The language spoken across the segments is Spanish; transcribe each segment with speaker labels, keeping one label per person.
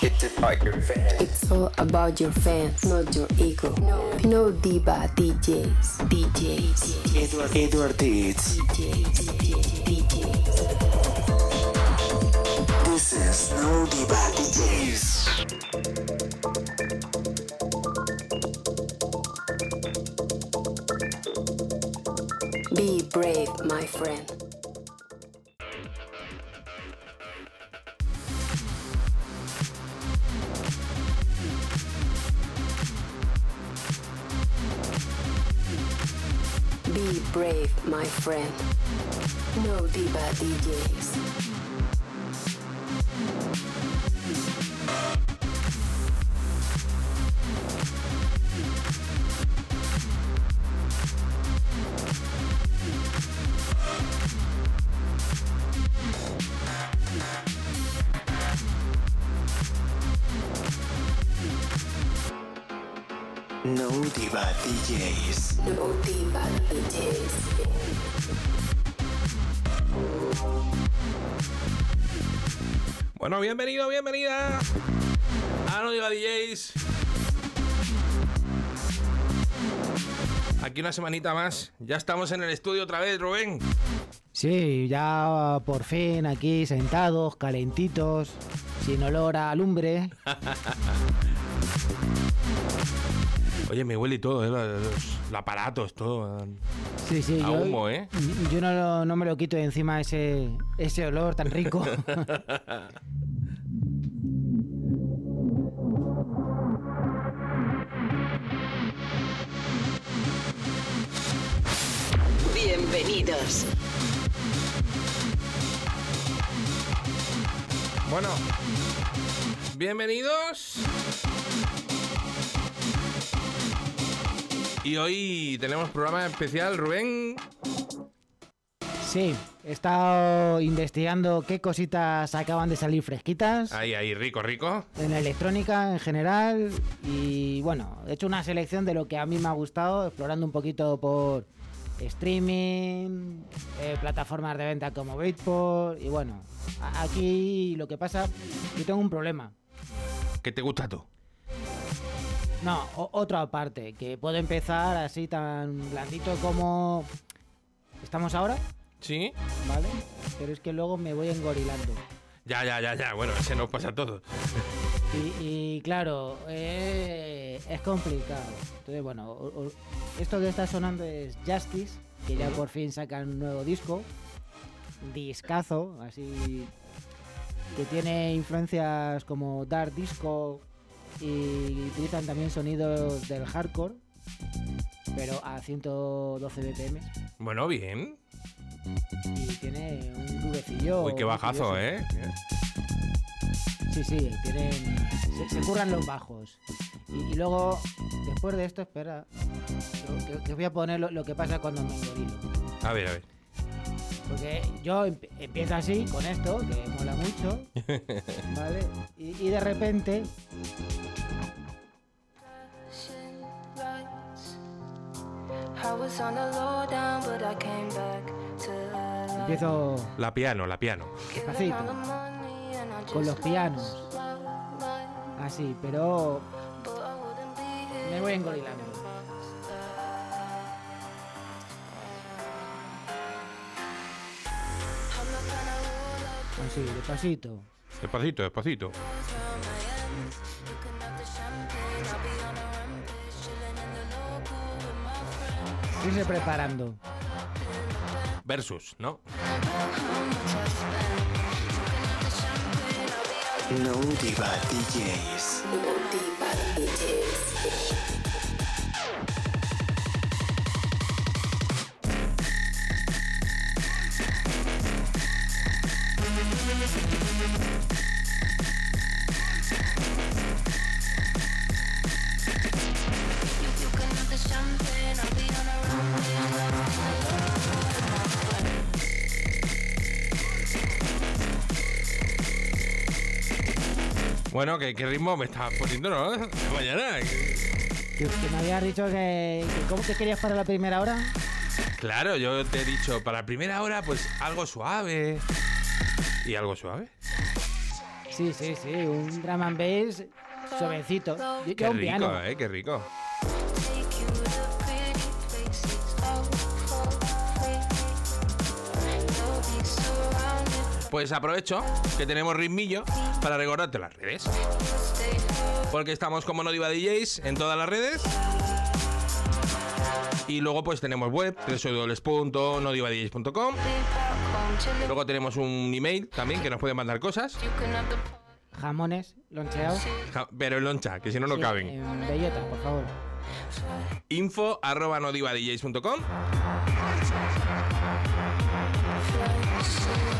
Speaker 1: It's about your fans.
Speaker 2: It's all about your fans, not your ego. No, no diva DJs, DJs,
Speaker 3: Edward, Edward Deeds.
Speaker 2: DJs, DJs.
Speaker 3: This is No Diva DJs.
Speaker 2: Be brave, my friend. Friend. No diva DJs.
Speaker 4: Bienvenido, bienvenida a No Diva DJs. Aquí una semanita más. Ya estamos en el estudio otra vez, Rubén.
Speaker 5: Sí, ya por fin aquí sentados, calentitos, sin olor a lumbre.
Speaker 4: Oye, me huele y todo, ¿eh? los, los aparatos, todo.
Speaker 5: Sí, sí,
Speaker 4: A
Speaker 5: yo,
Speaker 4: humo, ¿eh?
Speaker 5: yo no, lo- no me lo quito de encima ese, ese olor tan rico.
Speaker 6: Bienvenidos.
Speaker 4: Bueno, bienvenidos. Y hoy tenemos programa especial, Rubén.
Speaker 5: Sí, he estado investigando qué cositas acaban de salir fresquitas
Speaker 4: Ahí, ahí, rico, rico.
Speaker 5: en la electrónica en general y bueno, he hecho una selección de lo que a mí me ha gustado, explorando un poquito por streaming, eh, plataformas de venta como Beatport y bueno, aquí lo que pasa, yo tengo un problema.
Speaker 4: ¿Qué te gusta tú?
Speaker 5: No, otra parte, que puedo empezar así tan blandito como estamos ahora,
Speaker 4: ¿Sí?
Speaker 5: ¿vale? Pero es que luego me voy engorilando.
Speaker 4: Ya, ya, ya, ya. Bueno, ese nos pasa a todos.
Speaker 5: Y, y claro, eh, es complicado. Entonces, bueno, o- o- esto que está sonando es Justice, que ya por fin sacan un nuevo disco. Discazo, así que tiene influencias como Dark Disco y utilizan también sonidos del hardcore, pero a 112 BPM.
Speaker 4: Bueno, bien.
Speaker 5: Y tiene un grubecillo.
Speaker 4: Uy, qué bajazo,
Speaker 5: curioso.
Speaker 4: ¿eh?
Speaker 5: Sí, sí, tienen. Se, se curran los bajos. Y, y luego, después de esto, espera. Que, voy a poner lo, lo que pasa cuando me engorilo.
Speaker 4: A ver, a ver.
Speaker 5: Porque yo emp- empiezo así, con esto, que mola mucho. ¿Vale? Y, y de repente. Empiezo
Speaker 4: La piano, la piano.
Speaker 5: despacito, con los pianos. Así, pero me voy engorilando.
Speaker 7: Local with my friends.
Speaker 5: Irse preparando.
Speaker 4: Versus, ¿no?
Speaker 3: No Diva DJs.
Speaker 2: No diva DJs.
Speaker 4: Bueno, ¿qué, qué ritmo me estás poniendo, no? Mañana.
Speaker 5: Que, que me habías dicho que, que ¿Cómo que querías para la primera hora?
Speaker 4: Claro, yo te he dicho, para la primera hora, pues algo suave. ¿Y algo suave?
Speaker 5: Sí, sí, sí, un drum and bass suavecito. Yo,
Speaker 4: Qué rico,
Speaker 5: piano.
Speaker 4: eh, qué rico. Pues aprovecho que tenemos ritmillo para recordarte las redes. Porque estamos como No Diva DJs en todas las redes. Y luego pues tenemos web, www.nodivadjs.com. Luego tenemos un email también que nos pueden mandar cosas.
Speaker 5: Jamones, loncheados.
Speaker 4: Ja- Pero en loncha, que si no, no
Speaker 5: Sí,
Speaker 4: caben.
Speaker 5: En bellota, por favor.
Speaker 4: Info arroba nodivadjs.com.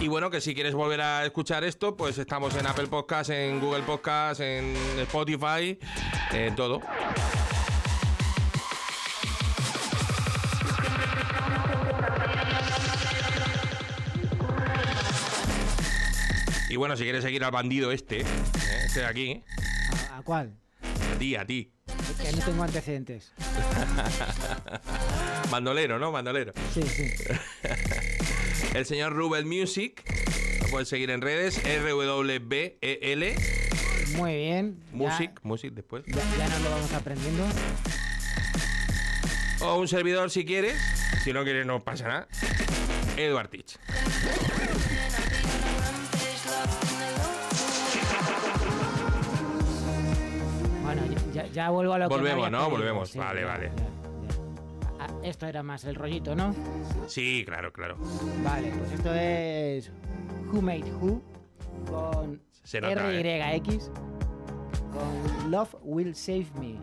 Speaker 4: Y bueno, que si quieres volver a escuchar esto, pues estamos en Apple Podcast, en Google Podcast, en Spotify, en todo. Y bueno, si quieres seguir al bandido este, eh, este de aquí,
Speaker 5: ¿A, a cuál?
Speaker 4: a ti, a ti.
Speaker 5: Que no tengo antecedentes.
Speaker 4: Bandolero, ¿no? Bandolero.
Speaker 5: Sí, sí.
Speaker 4: El señor Rubel Music. Lo puedes seguir en redes. R-W-B-E-L.
Speaker 5: Muy bien. Ya-
Speaker 4: Music. Music después.
Speaker 5: Ya, ya nos lo vamos aprendiendo.
Speaker 4: O un servidor si quieres. Si no quieres, no pasa nada. Edward Teach.
Speaker 5: Bueno, ya, ya vuelvo a lo que
Speaker 4: Volvemos, ¿no? Volvemos. Vale, vale.
Speaker 5: Esto era más el rollito, ¿no?
Speaker 4: Sí, claro, claro.
Speaker 5: Vale, pues esto es Who Made Who con
Speaker 4: Se nota, ¿eh?
Speaker 5: RYX con Love Will Save Me.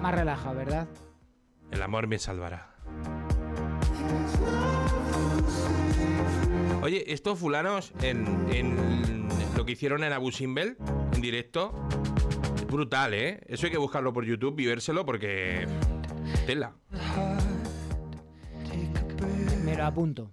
Speaker 5: Más relajado, ¿verdad?
Speaker 4: El amor me salvará. Oye, estos fulanos en, en lo que hicieron en Abu Simbel, en directo, brutal, ¿eh? Eso hay que buscarlo por YouTube y vérselo porque... Tela.
Speaker 5: Me lo apunto.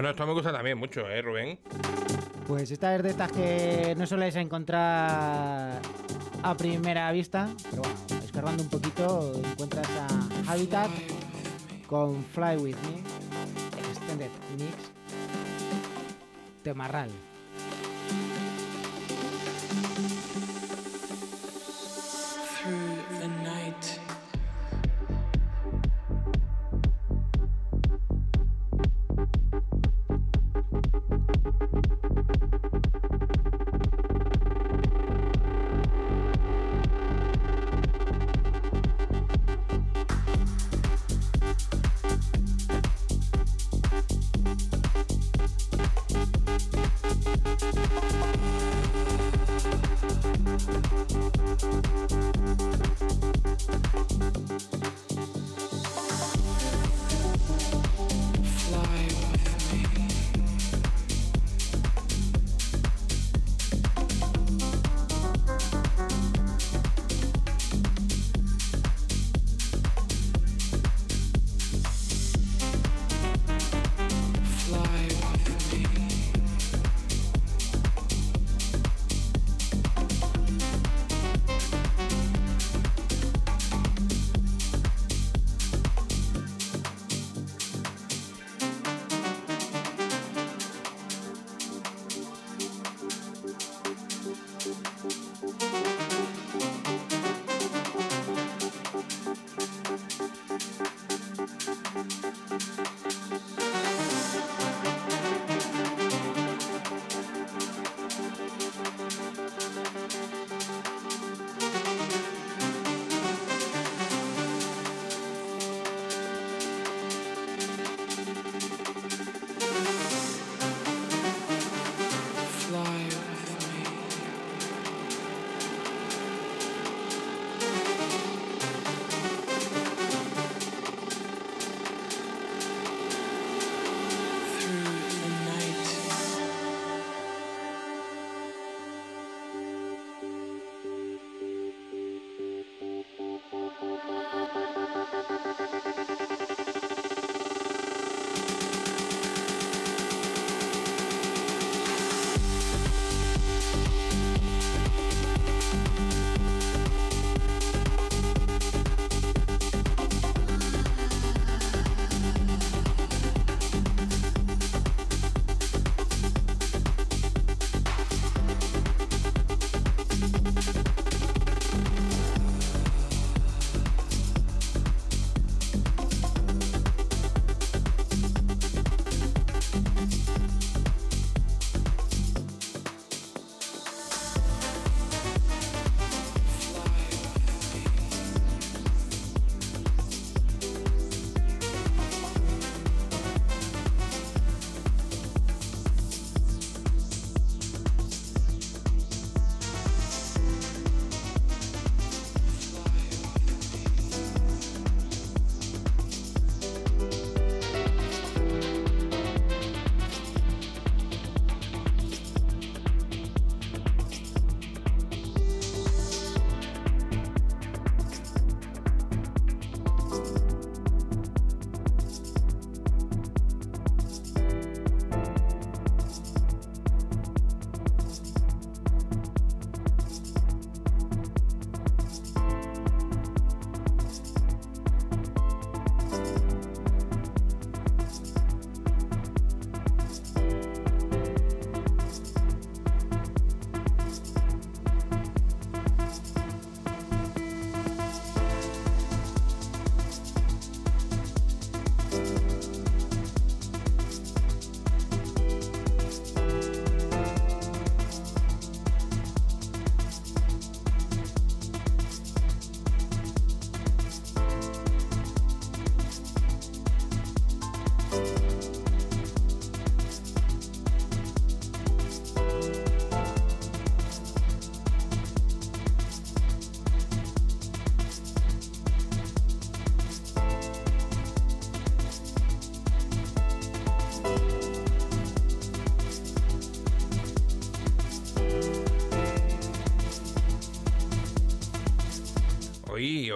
Speaker 4: Bueno, esto me gusta también mucho, ¿eh, Rubén?
Speaker 5: Pues esta es de estas que no sueles encontrar a primera vista, pero bueno, escarbando un poquito encuentras a Habitat con Fly With Me, Extended Mix, Temarral.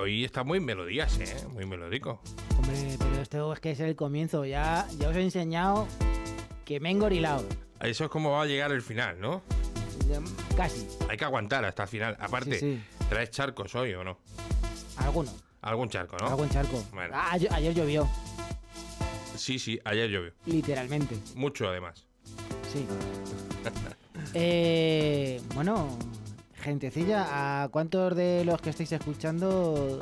Speaker 4: Hoy, está muy melodías, ¿eh? Muy melódico.
Speaker 5: Esto es que es el comienzo. Ya, ya os he enseñado que me he engorilado.
Speaker 4: Eso es como va a llegar el final, ¿no?
Speaker 5: Casi.
Speaker 4: Hay que aguantar hasta el final. Aparte,
Speaker 5: Sí, sí.
Speaker 4: ¿traes charcos hoy o no?
Speaker 5: Alguno.
Speaker 4: Algún charco, ¿no?
Speaker 5: Algún charco.
Speaker 4: Bueno.
Speaker 5: Ah, ayer, ayer llovió.
Speaker 4: Sí, sí, ayer llovió.
Speaker 5: literalmente.
Speaker 4: Mucho además.
Speaker 5: Sí. Eh, bueno, gentecilla, ¿a cuántos de los que estáis escuchando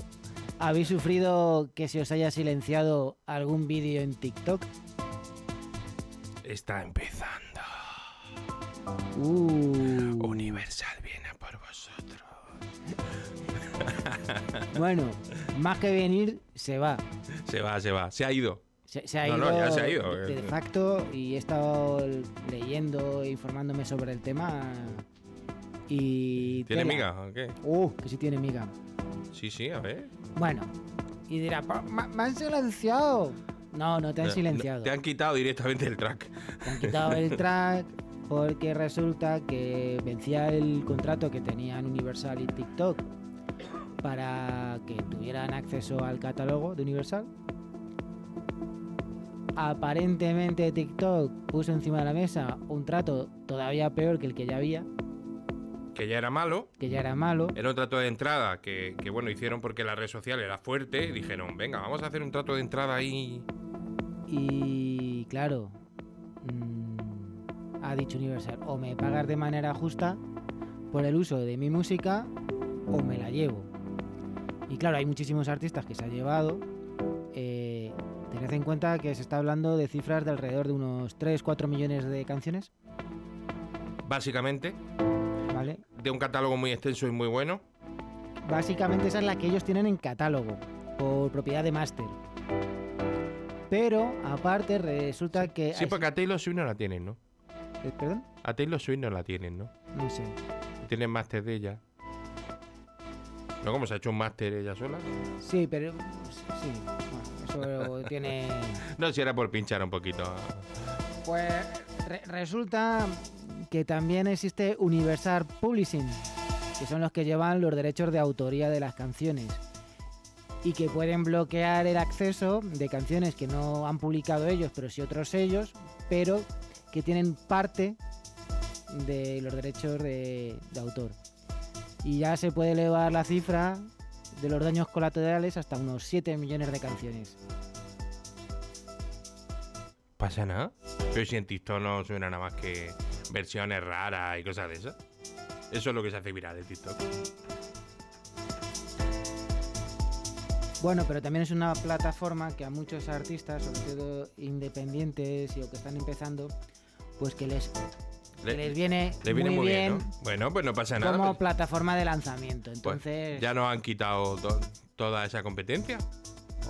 Speaker 5: habéis sufrido que se os haya silenciado algún vídeo en TikTok?
Speaker 4: Está empezando.
Speaker 5: Uh,
Speaker 4: Universal viene por vosotros.
Speaker 5: bueno, más que venir, se va.
Speaker 4: Se va, se va. Se ha ido.
Speaker 5: Se, se ha
Speaker 4: No,
Speaker 5: ido,
Speaker 4: no, ya se ha ido.
Speaker 5: de de facto y he estado leyendo e informándome sobre el tema. Y.
Speaker 4: ¿Tiene
Speaker 5: tela.
Speaker 4: miga o qué?
Speaker 5: Uh, que sí tiene miga.
Speaker 4: Sí, sí, a ver.
Speaker 5: Bueno, y dirá, "Pa- ma- me han silenciado. No, no te han
Speaker 4: No,
Speaker 5: silenciado.
Speaker 4: no, te han quitado directamente el track.
Speaker 5: Te han quitado el track porque resulta que vencía el contrato que tenían Universal y TikTok para que tuvieran acceso al catálogo de Universal. Aparentemente TikTok puso encima de la mesa un trato todavía peor que el que ya había,
Speaker 4: Que ya era malo.
Speaker 5: que ya era malo.
Speaker 4: Era un trato de entrada que, que, bueno, hicieron porque la red social era fuerte. Y dijeron, venga, vamos a hacer un trato de entrada ahí.
Speaker 5: Y claro, mm, ha dicho Universal, o me pagas de manera justa por el uso de mi música o me la llevo. Y claro, hay muchísimos artistas que se ha llevado. Eh, tened en cuenta que se está hablando de cifras de alrededor de unos 3-4 millones de canciones,
Speaker 4: Básicamente,
Speaker 5: ¿vale?
Speaker 4: de un catálogo muy extenso y muy bueno.
Speaker 5: Básicamente esa es la que ellos tienen en catálogo, por propiedad de máster. Pero aparte resulta que...
Speaker 4: Sí,
Speaker 5: hay-
Speaker 4: porque a Taylor Swift no la tienen, ¿no?
Speaker 5: eh, ¿Perdón?
Speaker 4: A Taylor Swift no la tienen, ¿no?
Speaker 5: No sé.
Speaker 4: Tienen máster de ella. ¿No? Como se ha hecho un máster ella sola.
Speaker 5: Sí, pero sí, bueno, eso tiene.
Speaker 4: No, si era por pinchar un poquito.
Speaker 5: Pues re- resulta que también existe Universal Publishing, que son los que llevan los derechos de autoría de las canciones y que pueden bloquear el acceso de canciones que no han publicado ellos, pero sí otros ellos, pero que tienen parte de los derechos de, de autor. Y ya se puede elevar la cifra de los daños colaterales hasta unos 7 millones de canciones.
Speaker 4: ¿Pasa nada? Pero si en TikTok no suena nada más que versiones raras y cosas de esas. Eso es lo que se hace viral de TikTok.
Speaker 5: Bueno, pero también es una plataforma que a muchos artistas, sobre todo independientes y o que están empezando, pues que les,
Speaker 4: Le,
Speaker 5: les viene,
Speaker 4: muy bien,
Speaker 5: bien
Speaker 4: ¿no? Bueno, pues no pasa nada.
Speaker 5: como
Speaker 4: pues-
Speaker 5: plataforma de lanzamiento.
Speaker 4: pues
Speaker 5: Entonces,
Speaker 4: ya nos han quitado to- toda esa competencia.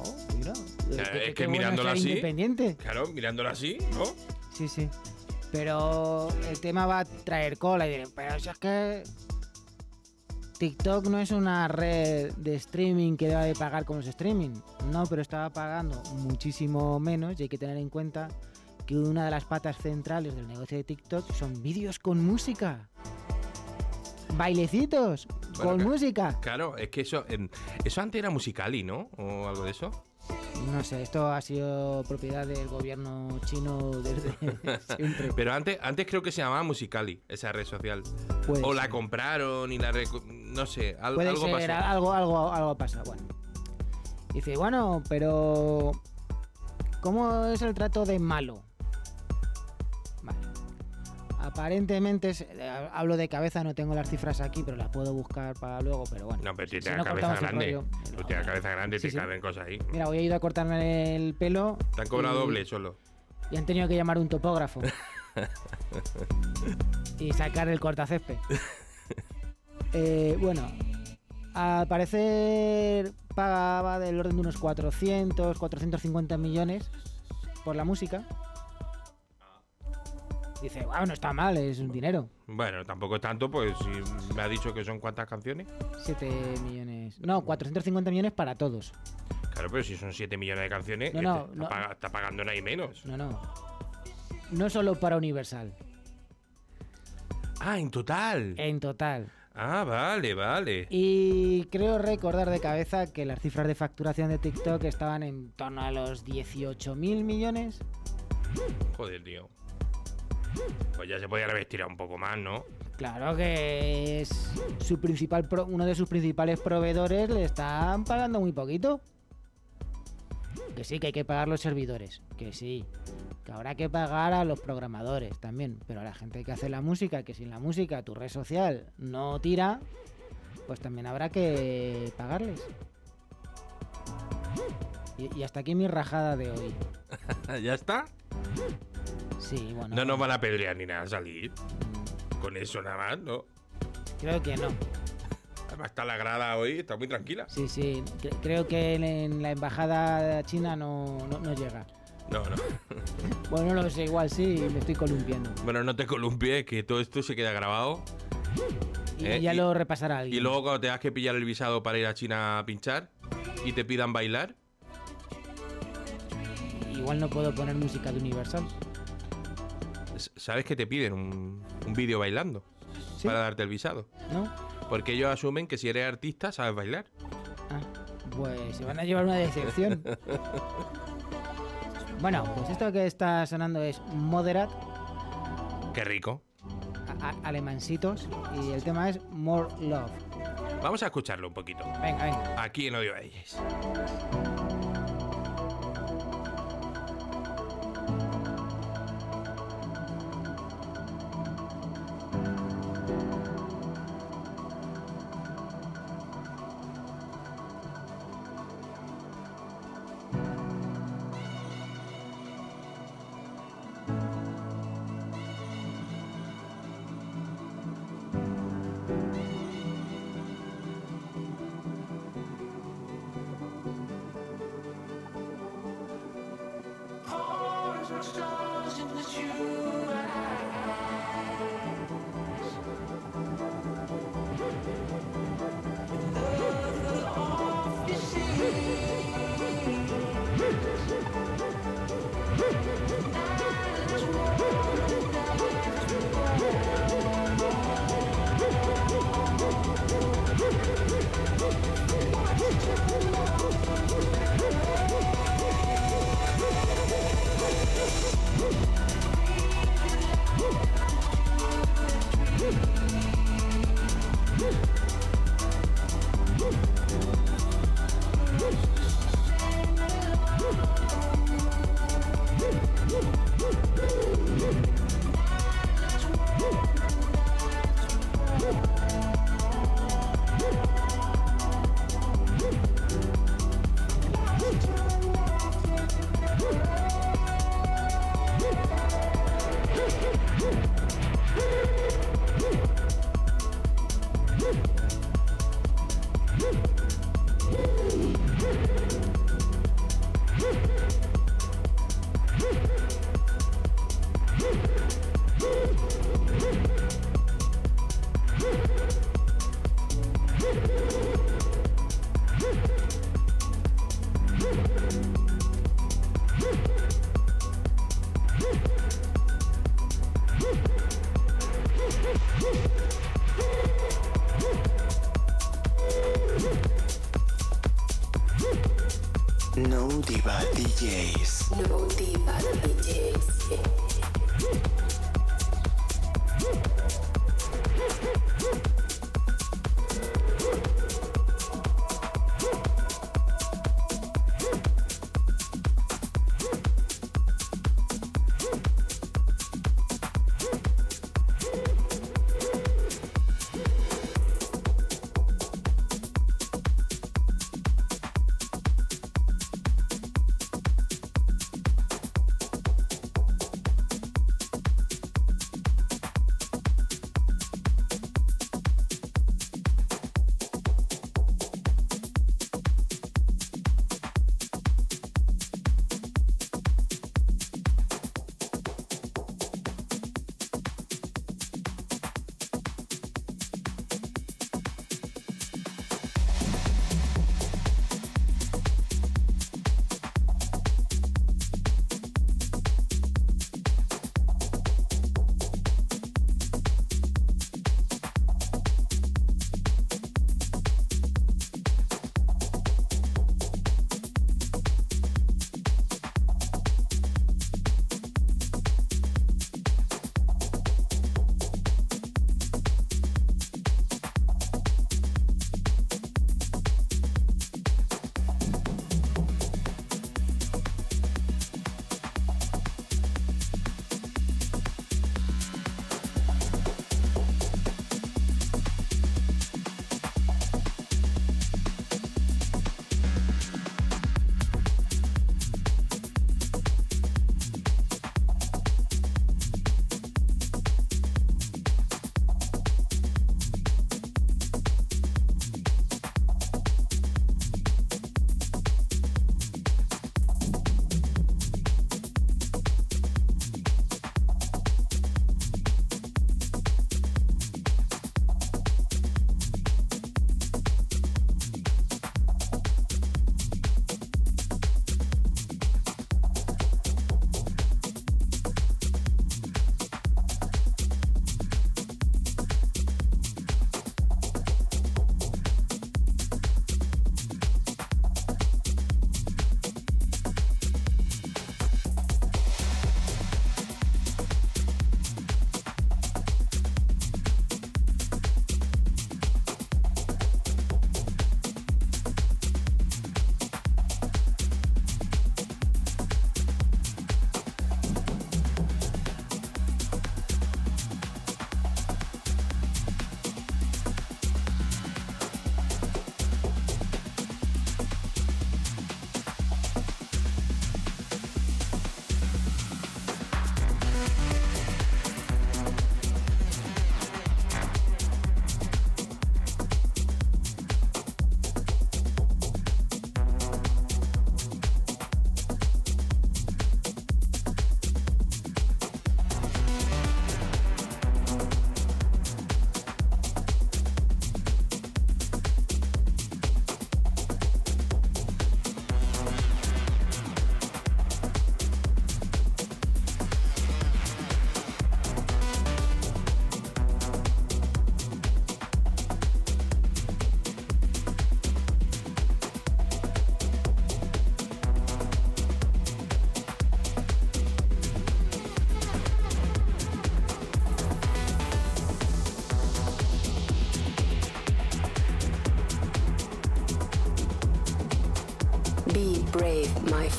Speaker 5: Oh, mira,
Speaker 4: es que
Speaker 5: bueno
Speaker 4: mirándolo así-
Speaker 5: independiente.
Speaker 4: Claro, mirándolo así, ¿no?
Speaker 5: Sí, sí. Pero el tema va a traer cola y diré, pero si es que TikTok no es una red de streaming que deba de pagar como los streaming. No, pero estaba pagando muchísimo menos y hay que tener en cuenta que una de las patas centrales del negocio de TikTok son vídeos con música. Bailecitos
Speaker 4: Bueno,
Speaker 5: con
Speaker 4: que-
Speaker 5: música.
Speaker 4: Claro, es que eso, eso antes era musicali, ¿no? O algo de eso.
Speaker 5: No sé, esto ha sido propiedad del gobierno chino desde siempre.
Speaker 4: Pero antes, antes creo que se llamaba Musicali, esa red social.
Speaker 5: Puede
Speaker 4: o la compraron y la... No sé, al-
Speaker 5: Puede
Speaker 4: algo
Speaker 5: ser,
Speaker 4: pasó.
Speaker 5: algo, algo, algo pasa, bueno. Dice, bueno, pero ¿cómo es el trato de malo? Aparentemente, es- eh, hablo de cabeza, no tengo las cifras aquí, pero las puedo buscar para luego, pero bueno.
Speaker 4: No, pero
Speaker 5: si
Speaker 4: tienes
Speaker 5: no
Speaker 4: cabeza grande.
Speaker 5: rollo,
Speaker 4: Tú
Speaker 5: no,
Speaker 4: tienes la cabeza grande,
Speaker 5: Sí,
Speaker 4: te
Speaker 5: sí.
Speaker 4: caben cosas ahí.
Speaker 5: Mira, hoy he ido a cortarme el pelo.
Speaker 4: Te han cobrado
Speaker 5: y-
Speaker 4: doble solo.
Speaker 5: Y han tenido que llamar a un topógrafo. y sacar el cortacésped. Eh, bueno, al parecer pagaba del orden de unos 400, 450 millones por la música. Dice, wow, no está mal, es un dinero.
Speaker 4: Bueno, tampoco es tanto, pues si me ha dicho que son cuántas canciones.
Speaker 5: 7 millones. No, 450 millones para todos.
Speaker 4: Claro, pero si son 7 millones de canciones,
Speaker 5: No,
Speaker 4: que
Speaker 5: no.
Speaker 4: Está, está pagando nadie menos.
Speaker 5: No, no. No solo para Universal,
Speaker 4: Ah, en total.
Speaker 5: en total.
Speaker 4: Ah, vale, vale.
Speaker 5: Y creo recordar de cabeza que las cifras de facturación de TikTok estaban en torno a los 18 mil millones.
Speaker 4: Joder, tío. Pues ya se podía haber tirado un poco más, ¿no?
Speaker 5: Claro que es su principal pro- uno de sus principales proveedores le están pagando muy poquito. que sí, que hay que pagar los servidores, que sí, que habrá que pagar a los programadores también, pero a la gente que hace la música, que sin la música tu red social no tira, pues también habrá que pagarles. Y, y hasta aquí mi rajada de hoy.
Speaker 4: ¿Ya está?
Speaker 5: Sí, bueno.
Speaker 4: No nos van a pedrear ni nada a salir. Con eso nada más, ¿no?
Speaker 5: Creo que no.
Speaker 4: Además está la grada hoy, está muy tranquila.
Speaker 5: Sí, sí. cre- creo que en, en la embajada china no, no, no llega.
Speaker 4: No, no.
Speaker 5: Bueno, no lo sé, igual sí, me estoy columpiando.
Speaker 4: Bueno, no te columpies, que todo esto se queda grabado.
Speaker 5: Y
Speaker 4: Eh,
Speaker 5: ya
Speaker 4: y-
Speaker 5: lo repasará alguien.
Speaker 4: Y luego cuando tengas que pillar el visado para ir a China a pinchar y te pidan bailar,
Speaker 5: Igual no puedo poner música de Universal.
Speaker 4: Sabes que te piden un, un vídeo bailando
Speaker 5: ¿Sí?
Speaker 4: para darte el visado.
Speaker 5: ¿No?
Speaker 4: Porque ellos asumen que si eres artista sabes bailar.
Speaker 5: Ah, pues se van a llevar una decepción. bueno, pues esto que está sonando es Moderat,
Speaker 4: Qué rico.
Speaker 5: alemancitos, y el tema es More Love.
Speaker 4: Vamos a escucharlo un poquito.
Speaker 5: Venga, venga.
Speaker 4: Aquí en Odio a ellos.
Speaker 3: No Diva DJs.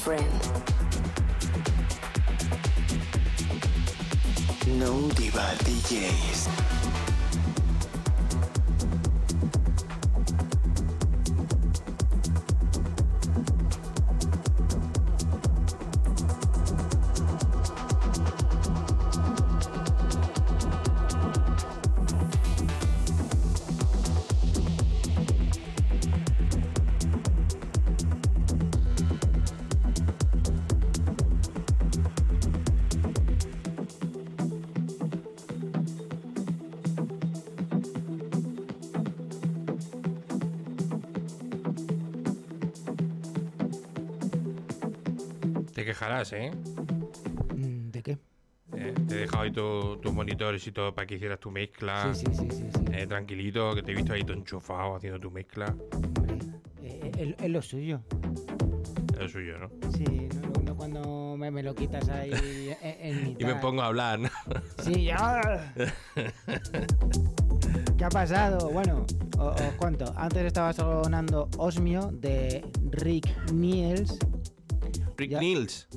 Speaker 2: Friend.
Speaker 4: Te quejarás, ¿eh?
Speaker 5: Mm, ¿De qué?
Speaker 4: Eh, Te he dejado ahí tu- tus monitores y todo para que hicieras tu mezcla.
Speaker 5: Sí, sí, sí, sí. sí.
Speaker 4: Eh, tranquilito, que te he visto ahí todo enchufado haciendo tu mezcla.
Speaker 5: Hombre, eh, es, lo suyo.
Speaker 4: Es lo suyo, ¿no?
Speaker 5: Sí, no, no- no cuando me, me lo quitas ahí en, en
Speaker 4: Y me pongo a hablar, ¿no?
Speaker 5: Sí, ya. ¿Qué ha pasado? Bueno, os cuento. Antes estaba sonando Osmio de Rick Niels.
Speaker 4: Rick
Speaker 5: Ya.
Speaker 4: Niels.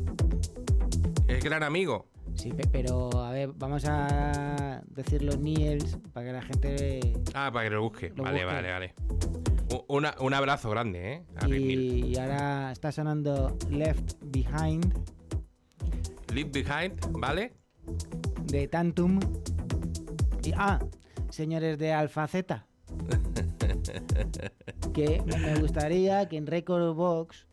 Speaker 4: Es gran amigo.
Speaker 5: Sí, pe- pero a ver, vamos a decirlo Niels para que la gente.
Speaker 4: Ah, para que lo busque.
Speaker 5: Lo
Speaker 4: vale,
Speaker 5: busque.
Speaker 4: vale, vale. Una- un abrazo grande, ¿eh? A Rick Niels.
Speaker 5: Y ahora está sonando Left Behind
Speaker 4: Leave Behind, ¿vale?
Speaker 5: de Tantum. Y, ah, señores de Alfa Z. que me gustaría que en Record Box,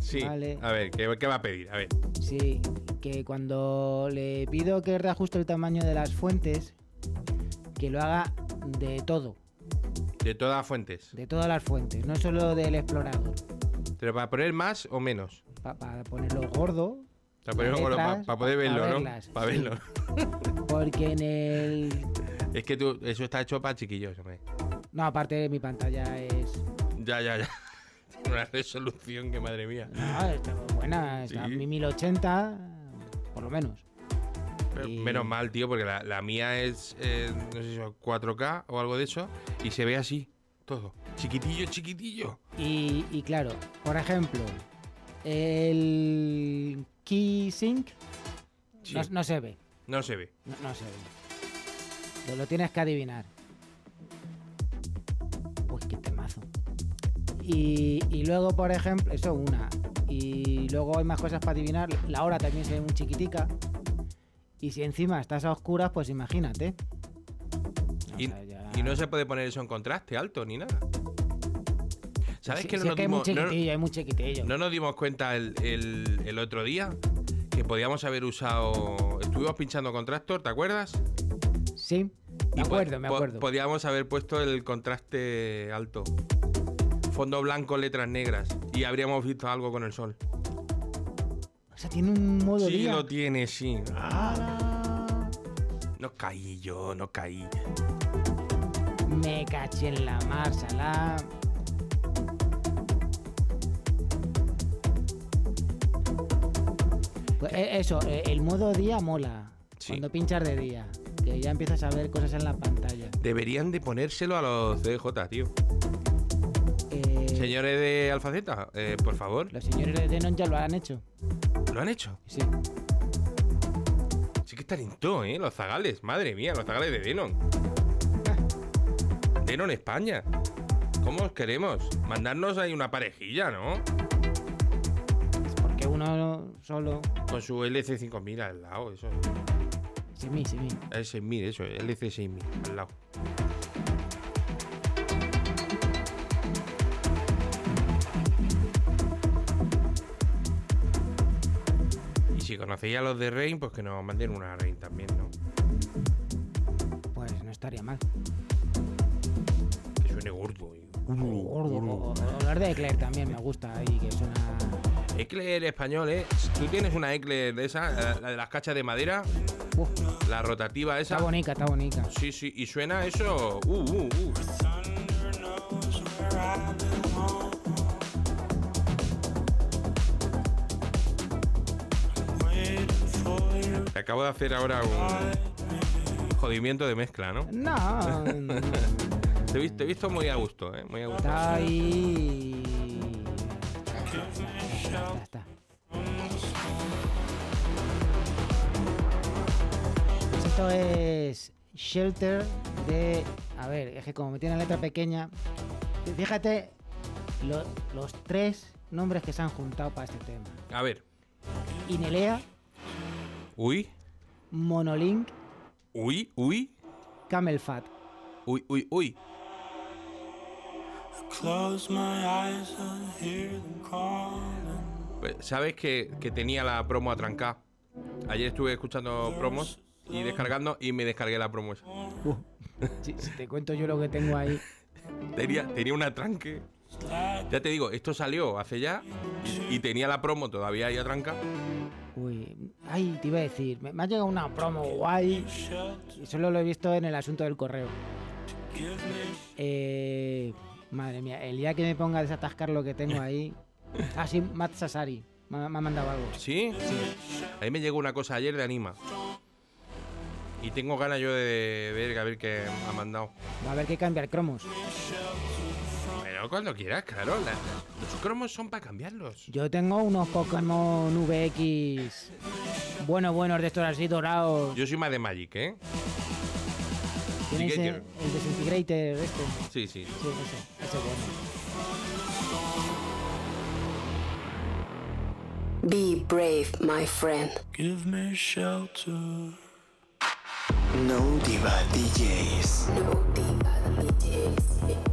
Speaker 4: Sí.
Speaker 5: Vale.
Speaker 4: A ver, ¿qué, qué va a pedir? A ver.
Speaker 5: sí, que cuando le pido que reajuste el tamaño de las fuentes, que lo haga de todo,
Speaker 4: De todas fuentes.
Speaker 5: de todas las fuentes, no solo del explorador.
Speaker 4: ¿Pero para poner más o menos?
Speaker 5: Para ponerlo gordo,
Speaker 4: Para, ponerlo
Speaker 5: Letras,
Speaker 4: para, para poder verlo, ¿no? Para
Speaker 5: sí.
Speaker 4: verlo.
Speaker 5: porque en el...
Speaker 4: Es que tú, eso está hecho para chiquillos, hombre.
Speaker 5: No, aparte mi pantalla es...
Speaker 4: Ya, ya, ya. Una resolución que madre mía.
Speaker 5: No, está buena, está
Speaker 4: Sí.
Speaker 5: mi 1080, por lo menos.
Speaker 4: Pero
Speaker 5: Y-
Speaker 4: Menos mal, tío, porque la, la mía es, eh, no sé si son 4K o algo de eso, y se ve así, todo. Chiquitillo, chiquitillo.
Speaker 5: Y, y claro, por ejemplo, el key sync
Speaker 4: Sí.
Speaker 5: no, no se ve,
Speaker 4: No se ve.
Speaker 5: no, no se ve. Lo tienes que adivinar. Y, y luego, por ejemplo, eso una. Y luego hay más cosas para adivinar. La hora también se ve muy chiquitica. Y si encima estás a oscuras, pues imagínate. O
Speaker 4: Y,
Speaker 5: sea, ya-
Speaker 4: y no se puede poner eso en contraste alto ni nada. ¿Sabes
Speaker 5: Sí,
Speaker 4: que no
Speaker 5: sí,
Speaker 4: nos
Speaker 5: es que hay muy
Speaker 4: dimos, no-
Speaker 5: chiquitillo, hay muy chiquitillo.
Speaker 4: no nos dimos cuenta el, el- el otro día? Que podíamos haber usado. Estuvimos pinchando con Tractor, ¿te acuerdas?
Speaker 5: Sí, me
Speaker 4: po-
Speaker 5: acuerdo, me
Speaker 4: po-
Speaker 5: acuerdo.
Speaker 4: Podíamos haber puesto el contraste alto. Fondo blanco, letras negras. Y habríamos visto algo con el sol.
Speaker 5: O sea, tiene un modo
Speaker 4: Sí,
Speaker 5: día.
Speaker 4: lo tiene, sí.
Speaker 5: ¡Hala!
Speaker 4: No caí yo, no caí.
Speaker 5: Me caché en la mar, salá. Pues eh, eso, eh, el modo día mola.
Speaker 4: Sí.
Speaker 5: Cuando pinchas de día. Que ya empiezas a ver cosas en la pantalla.
Speaker 4: Deberían de ponérselo a los CJ, tío.
Speaker 5: Eh,
Speaker 4: Señores de Alfaceta, eh, por favor.
Speaker 5: Los señores de Denon ya lo han hecho.
Speaker 4: ¿Lo han hecho?
Speaker 5: Sí.
Speaker 4: Sí que todo, ¿eh? Los zagales, madre mía, los zagales de Denon. Denon España. ¿Cómo os queremos? Mandarnos ahí una parejilla, ¿no?
Speaker 5: Porque uno solo.
Speaker 4: Con su LC5000 al lado, eso.
Speaker 5: Sí, mí, sí, mí.
Speaker 4: Es 6000, eso, LC6000 al lado. Si conocéis a los de Rain, pues que nos manden una Rain también, ¿no?
Speaker 5: Pues no estaría mal.
Speaker 4: Que suene gordo. y-
Speaker 5: Gordo. O, o- de Eclair también me gusta ahí, que suena.
Speaker 4: Eclair español, ¿eh? Tú tienes una Eclair de esa, la- la de las cachas de madera, la rotativa esa.
Speaker 5: está bonita, está bonita.
Speaker 4: Sí, sí, y suena eso. Uh, uh, uh. Te acabo de hacer ahora un jodimiento de mezcla, ¿no?
Speaker 5: No.
Speaker 4: te, he visto, muy a gusto, ¿eh? Muy a gusto.
Speaker 5: Está ahí. Está, está. Esto es Shelter de. A ver, es que como me tiene la letra pequeña. Fíjate lo, los tres nombres que se han juntado para este tema.
Speaker 4: A ver.
Speaker 5: Inelea.
Speaker 4: Uy,
Speaker 5: Monolink,
Speaker 4: uy, uy,
Speaker 5: Camel Fat.
Speaker 4: uy, uy, uy.
Speaker 8: Close my eyes and hear them calling.
Speaker 4: Pues, ¿Sabes que, que tenía la promo atrancada? Ayer estuve escuchando promos y descargando y me descargué la promo esa.
Speaker 5: Uh, si, si te cuento yo lo que tengo ahí.
Speaker 4: Tenía, tenía un atranque. Ya te digo, esto salió hace ya y, y tenía la promo todavía ahí atranca.
Speaker 5: Uy, ay, te iba a decir, me, me ha llegado una promo guay y solo lo he visto en el asunto del correo. Eh, madre mía, el día que me ponga a desatascar lo que tengo ahí. Ah, sí, Matt Sassari. Me, ha- me ha mandado algo.
Speaker 4: ¿Sí? Ahí me llegó una cosa ayer de Anima. Y tengo ganas yo de ver a ver qué ha mandado.
Speaker 5: Va a haber que cambiar cromos.
Speaker 4: Pero cuando quieras, claro. la- los cromos son para cambiarlos.
Speaker 5: Yo tengo unos Pokémon VX. Buenos, buenos de estos así dorados.
Speaker 4: Yo soy más de Magic, ¿eh?
Speaker 5: ¿Tienes el, el Desintegrator este?
Speaker 4: Sí, sí.
Speaker 5: Sí, ese. Ese bueno.
Speaker 2: Be brave, my friend.
Speaker 8: Give me shelter.
Speaker 3: No Diva DJs.
Speaker 2: No diva DJs.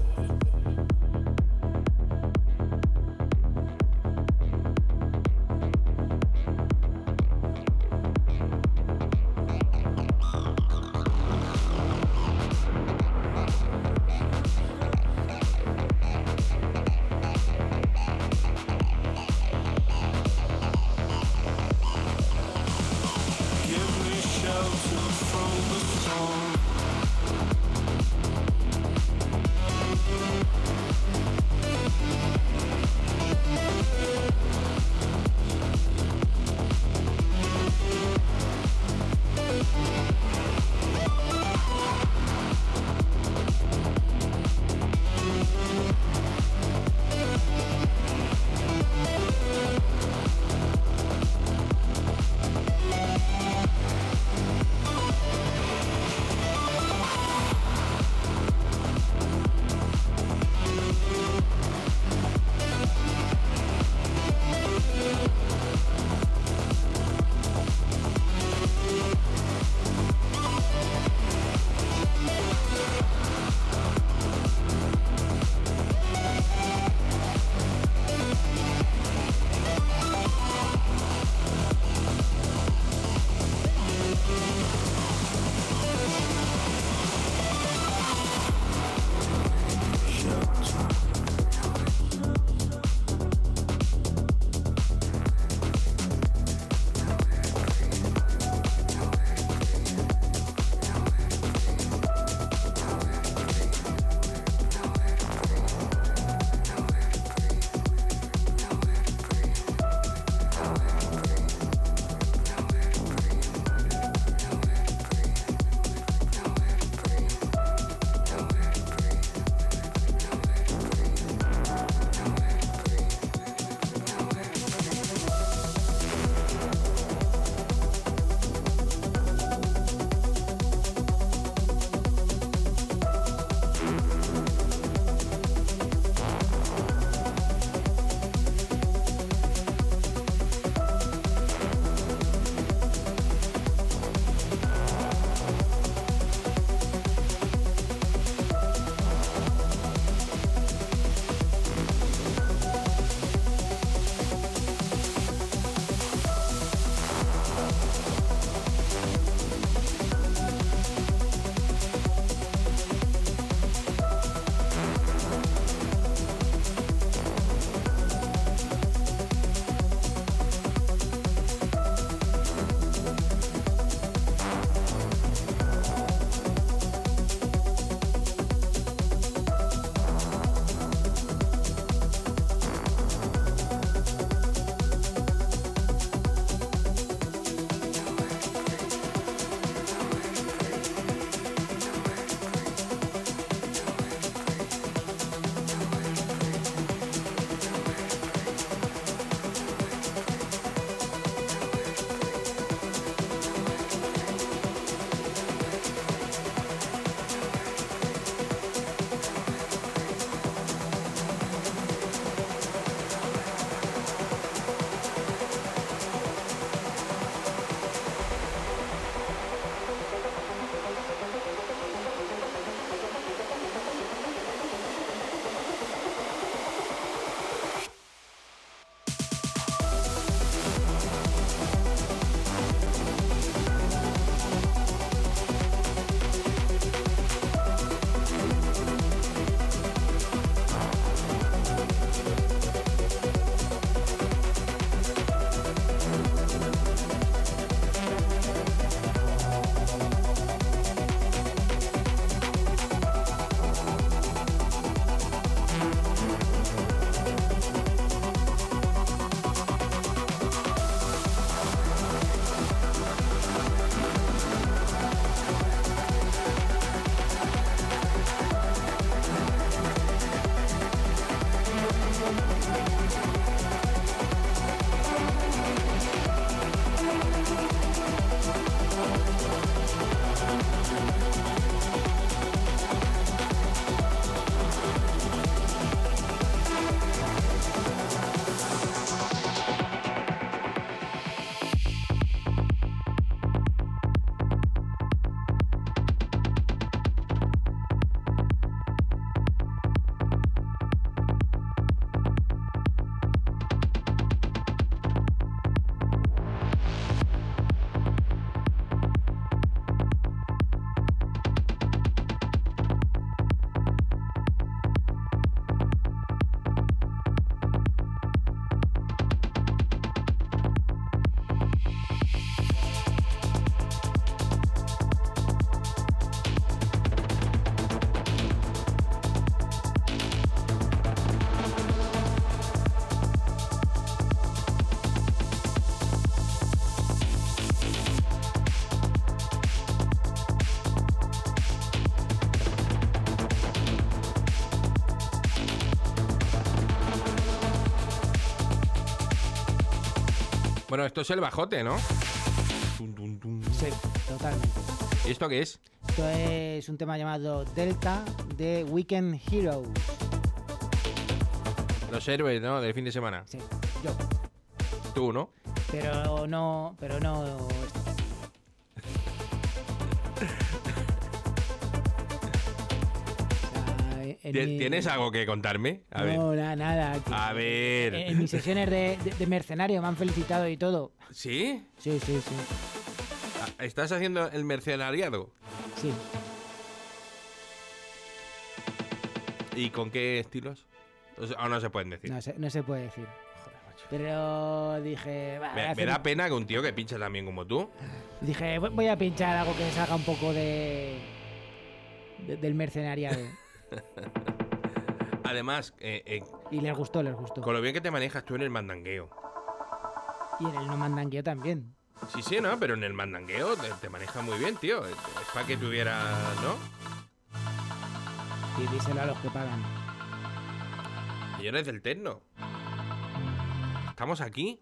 Speaker 4: Bueno, esto es el bajote, ¿no? Tum, tum, tum.
Speaker 5: Sí, totalmente.
Speaker 4: ¿Y esto qué es?
Speaker 5: Esto es un tema llamado Delta de Weekend Heroes.
Speaker 4: Los héroes, ¿no? Del fin de semana.
Speaker 5: Sí, yo.
Speaker 4: Tú, ¿no?
Speaker 5: Pero no, pero no mi-
Speaker 4: ¿Tienes algo que contarme? A ver.
Speaker 5: No, na- nada. que-
Speaker 4: A ver.
Speaker 5: En, en mis sesiones de, de- de mercenario me han felicitado y todo.
Speaker 4: ¿Sí?
Speaker 5: Sí, sí, sí.
Speaker 4: Ah, ¿Estás haciendo el mercenariado?
Speaker 5: Sí.
Speaker 4: ¿Y con qué estilos? O sea, o no se pueden decir.
Speaker 5: No se, no se puede decir.
Speaker 4: Joder, macho.
Speaker 5: Pero dije, va,
Speaker 4: Me, da pena que un tío que pincha también como tú.
Speaker 5: dije, voy- voy a pinchar algo que salga un poco de, de- del mercenariado.
Speaker 4: Además, eh, eh,
Speaker 5: Y les gustó, les gustó.
Speaker 4: con lo bien que te manejas tú en el mandangueo.
Speaker 5: Y en el no mandangueo también.
Speaker 4: Sí, sí, ¿no? Pero en el mandangueo te, te maneja muy bien, tío. Es, para que tuviera, ¿no?
Speaker 5: Y díselo a los que pagan.
Speaker 4: Señores del Tecno. Estamos aquí.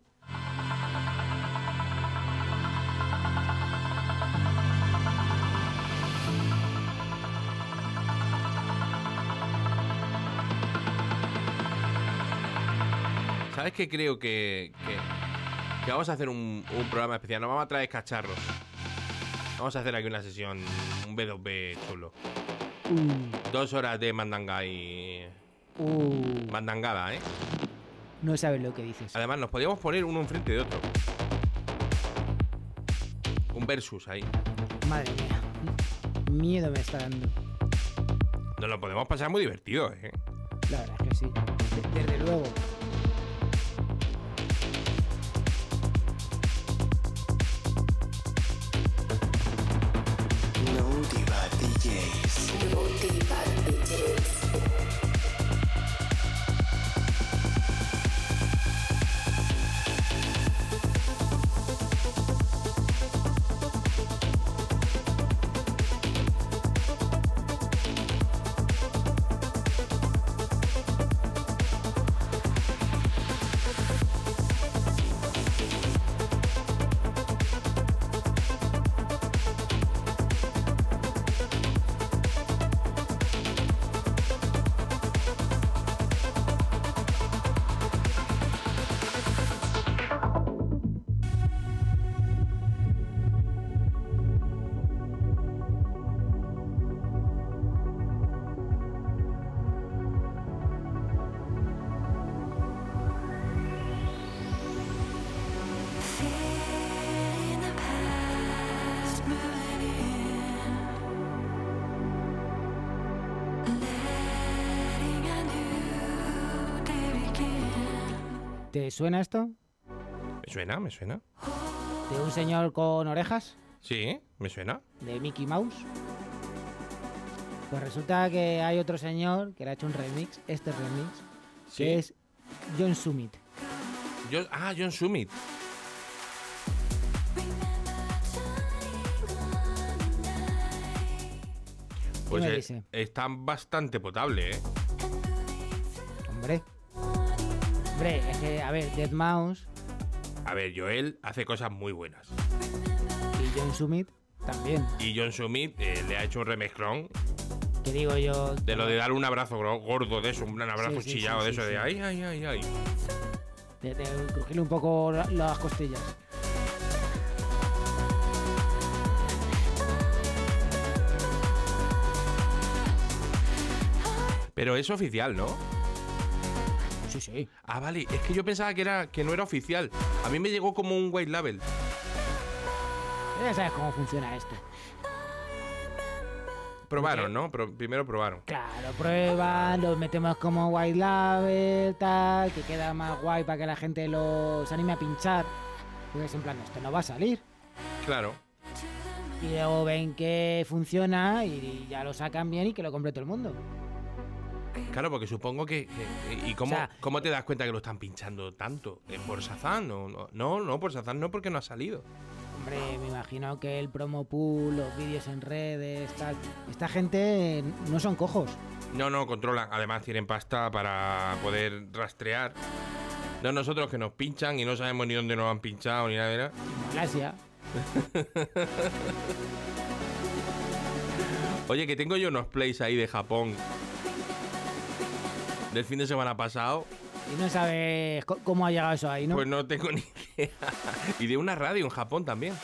Speaker 4: ¿Sabes qué creo que, que, que vamos a hacer un, un programa especial? Nos vamos a traer cacharros. Vamos a hacer aquí una sesión, un B2B chulo.
Speaker 5: Uh,
Speaker 4: Dos horas de mandanga y...
Speaker 5: uh,
Speaker 4: Mandangada, ¿eh?
Speaker 5: no sabes lo que dices.
Speaker 4: Además, nos podíamos poner uno enfrente de otro. Un versus ahí.
Speaker 5: Madre mía. Miedo me está dando.
Speaker 4: Nos lo podemos pasar muy divertido, ¿eh?
Speaker 5: La verdad es que sí. De- Desde luego. ¿Te suena esto?
Speaker 4: ¿Me suena? ¿Me suena?
Speaker 5: ¿De un señor con orejas?
Speaker 4: Sí, me suena.
Speaker 5: ¿De Mickey Mouse? Pues resulta que hay otro señor que le ha hecho un remix, este remix,
Speaker 4: Sí.
Speaker 5: que es John Summit.
Speaker 4: Yo- ah, John Summit. Pues
Speaker 5: dice?
Speaker 4: están bastante potable, ¿eh?
Speaker 5: Hombre. Hombre, es que, a ver, Dead Mouse
Speaker 4: A ver, Joel hace cosas muy buenas.
Speaker 5: y John Summit también.
Speaker 4: Y John Summit eh, le ha hecho un remezclón
Speaker 5: Que digo yo.
Speaker 4: de lo de darle un abrazo gro- gordo de eso, un abrazo
Speaker 5: Sí, sí,
Speaker 4: chillado de
Speaker 5: sí,
Speaker 4: eso de ay, ay, ay, ay.
Speaker 5: De, de crujirle un poco la- las costillas.
Speaker 4: Pero es oficial, ¿no?
Speaker 5: Sí, sí.
Speaker 4: Ah, vale, es que yo pensaba que era que no era oficial. A mí me llegó como un white label.
Speaker 5: Ya sabes cómo funciona esto.
Speaker 4: Probaron, ¿no? Pro- primero probaron.
Speaker 5: Claro, prueban, los metemos como white label, tal, que queda más guay para que la gente los anime a pinchar. Porque es en plan, esto no va a salir.
Speaker 4: Claro.
Speaker 5: Y luego ven que funciona y ya lo sacan bien y que lo compre todo el mundo.
Speaker 4: Claro, porque supongo que. que- ¿Y cómo,
Speaker 5: O sea-
Speaker 4: cómo te das cuenta que lo están pinchando tanto? ¿Eh, ¿Por Sazán? No, no, no, no, por Sazán no, porque no ha salido.
Speaker 5: Hombre, me imagino que el promo pool, los vídeos en redes, tal. Esta gente no son cojos.
Speaker 4: No, no, controlan. Además, tienen pasta para poder rastrear No nosotros que nos pinchan y no sabemos ni dónde nos han pinchado ni nada. de nada.
Speaker 5: Malasia.
Speaker 4: Oye, que tengo yo unos plays ahí de Japón. Del fin de semana pasado.
Speaker 5: Y no sabes cómo ha llegado eso ahí, ¿no?
Speaker 4: Pues no tengo ni idea. Y de una radio en Japón también.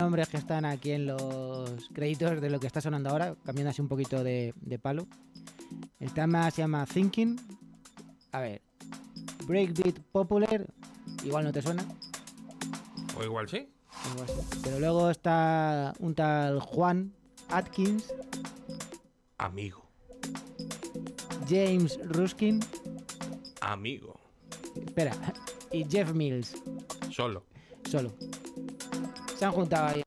Speaker 5: Nombres que están aquí en los créditos de lo que está sonando ahora, cambiando así un poquito de, de palo. El tema se llama Thinking. A ver, Breakbeat Popular, igual no te suena,
Speaker 4: O igual sí.
Speaker 5: pero luego está un tal Juan Atkins,
Speaker 4: Amigo.
Speaker 5: James Ruskin,
Speaker 4: Amigo.
Speaker 5: espera, y Jeff Mills,
Speaker 4: Solo.
Speaker 5: solo. Se han juntado ahí.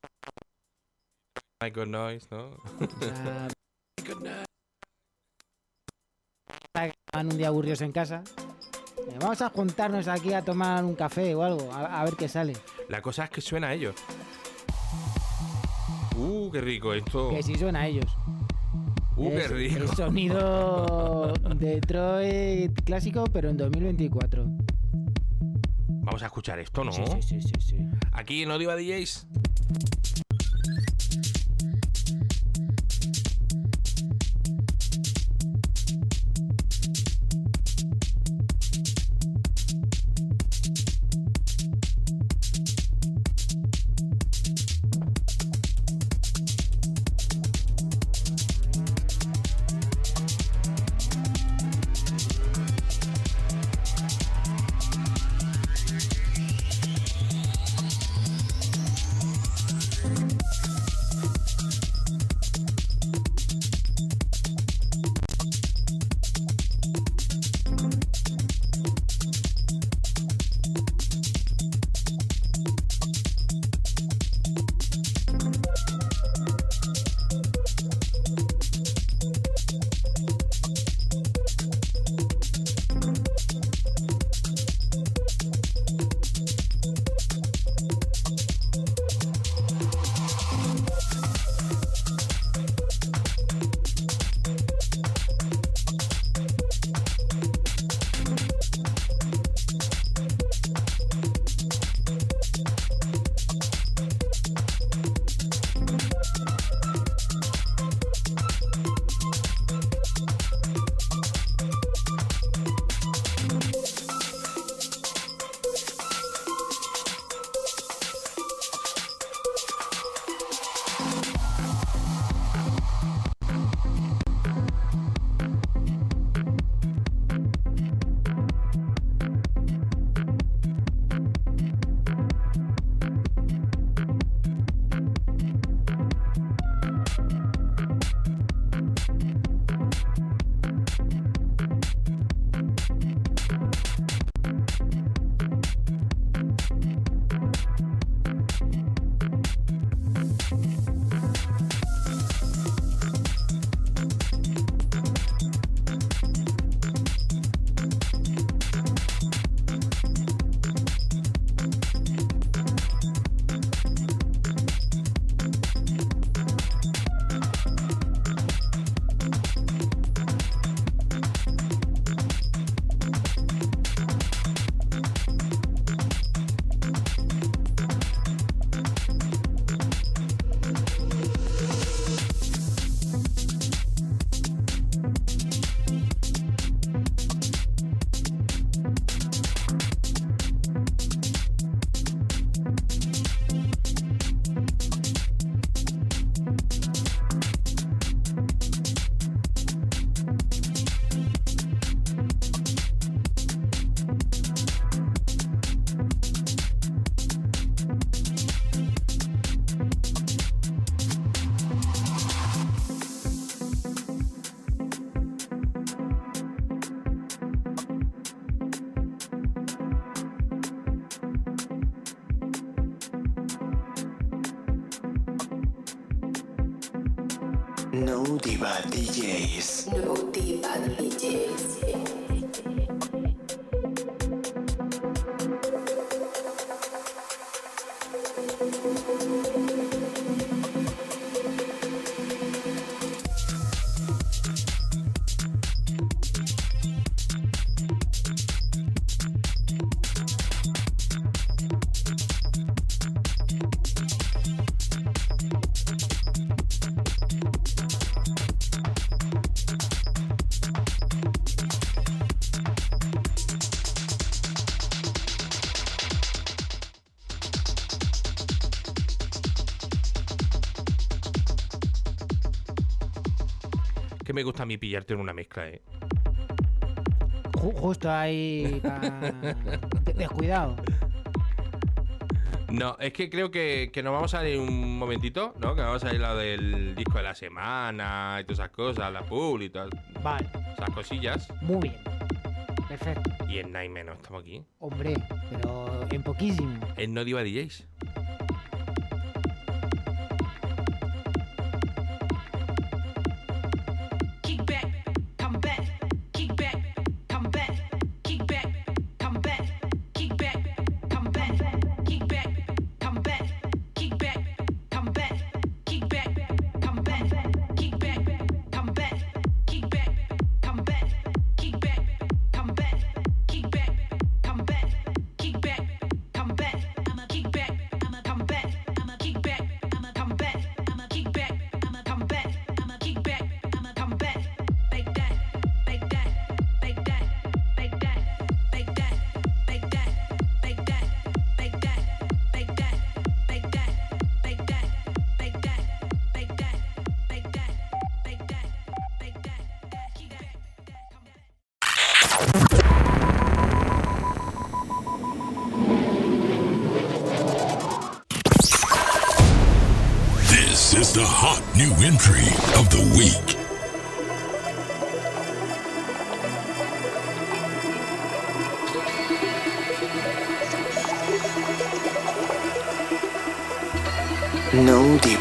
Speaker 4: Michael Noise, ¿no?
Speaker 5: a- Estaban un día aburridos en casa. Eh, Vamos a juntarnos aquí a tomar un café o algo, a, a ver qué sale.
Speaker 4: La cosa es que suena a ellos. Uh, qué rico esto.
Speaker 5: Que si suena a ellos.
Speaker 4: Uh, qué
Speaker 5: Es
Speaker 4: rico.
Speaker 5: El sonido Detroit clásico, pero en 2024.
Speaker 4: Vamos a escuchar esto, ¿no?
Speaker 5: Sí, sí, sí, sí, sí.
Speaker 4: Aquí en Odiva DJs.
Speaker 7: Me gusta a mí pillarte en una mezcla, ¿eh?
Speaker 5: Ju- justo ahí. Descuidado.
Speaker 7: No, es que creo que, que nos vamos a ir un momentito, ¿no? Que vamos a ir lo del disco de la semana y todas esas cosas, la pool y todas
Speaker 5: Vale,
Speaker 7: esas cosillas.
Speaker 5: muy bien. Perfecto.
Speaker 7: Y en Nine menos estamos aquí.
Speaker 5: Hombre, pero en poquísimo.
Speaker 7: En No Diva DJs.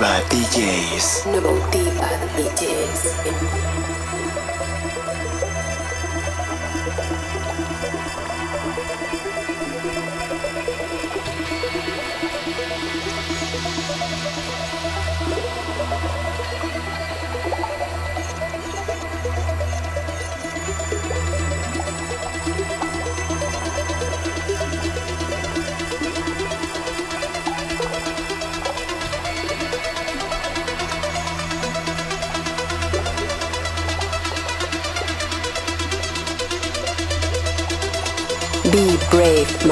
Speaker 3: by DJs.
Speaker 2: D by DJs.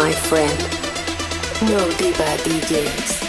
Speaker 2: My friend. No Diva DJs.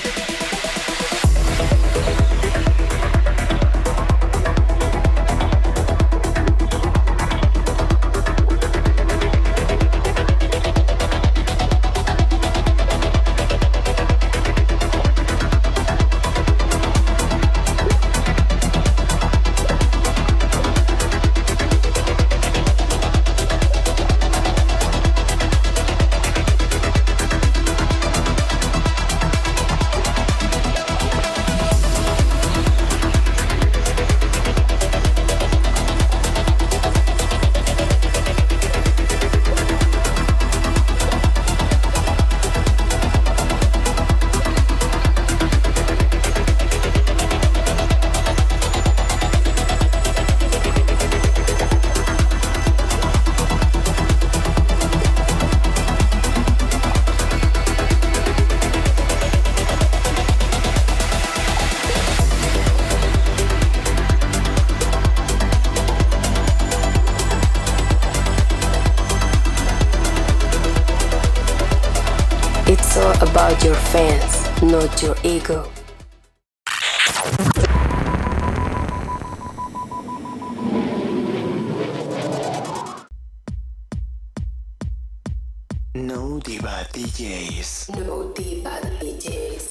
Speaker 2: Your ego.
Speaker 3: No Diva DJs.
Speaker 2: No Diva DJs.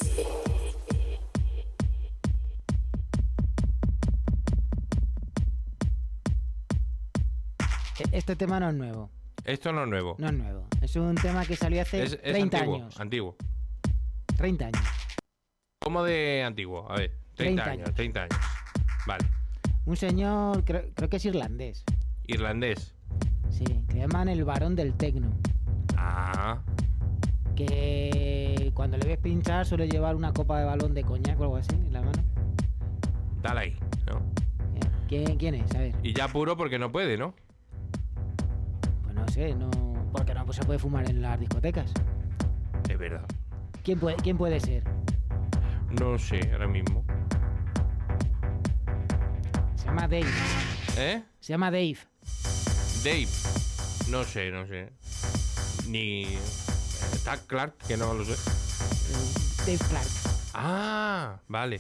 Speaker 5: E- Este tema no es nuevo.
Speaker 7: Esto no es nuevo.
Speaker 5: No es nuevo. Es un tema que salió hace
Speaker 7: es, es
Speaker 5: 30
Speaker 7: antiguo,
Speaker 5: años.
Speaker 7: antiguo.
Speaker 5: 30 años.
Speaker 7: ¿Cómo de antiguo? A ver, 30,
Speaker 5: 30
Speaker 7: años,
Speaker 5: años.
Speaker 7: 30 años. Vale.
Speaker 5: Un señor, creo, creo que es irlandés.
Speaker 4: Irlandés.
Speaker 5: Sí, que le llaman el varón del tecno.
Speaker 4: Ah,
Speaker 5: Que cuando le ves pinchar suele llevar una copa de balón de coñac o algo así en la mano.
Speaker 4: dale ahí, ¿no?
Speaker 5: ¿Quién, quién es? A ver.
Speaker 4: Y ya puro porque no puede, ¿no?
Speaker 5: Pues no sé, no. Porque no pues se puede fumar en las discotecas.
Speaker 4: Es verdad.
Speaker 5: ¿Quién puede, quién puede ser?
Speaker 4: No sé, ahora mismo.
Speaker 5: Se llama Dave.
Speaker 4: ¿Eh?
Speaker 5: Se llama Dave.
Speaker 4: Dave. No sé, no sé. Ni. Está Clark, que no lo sé.
Speaker 5: Dave Clark.
Speaker 4: Ah, vale.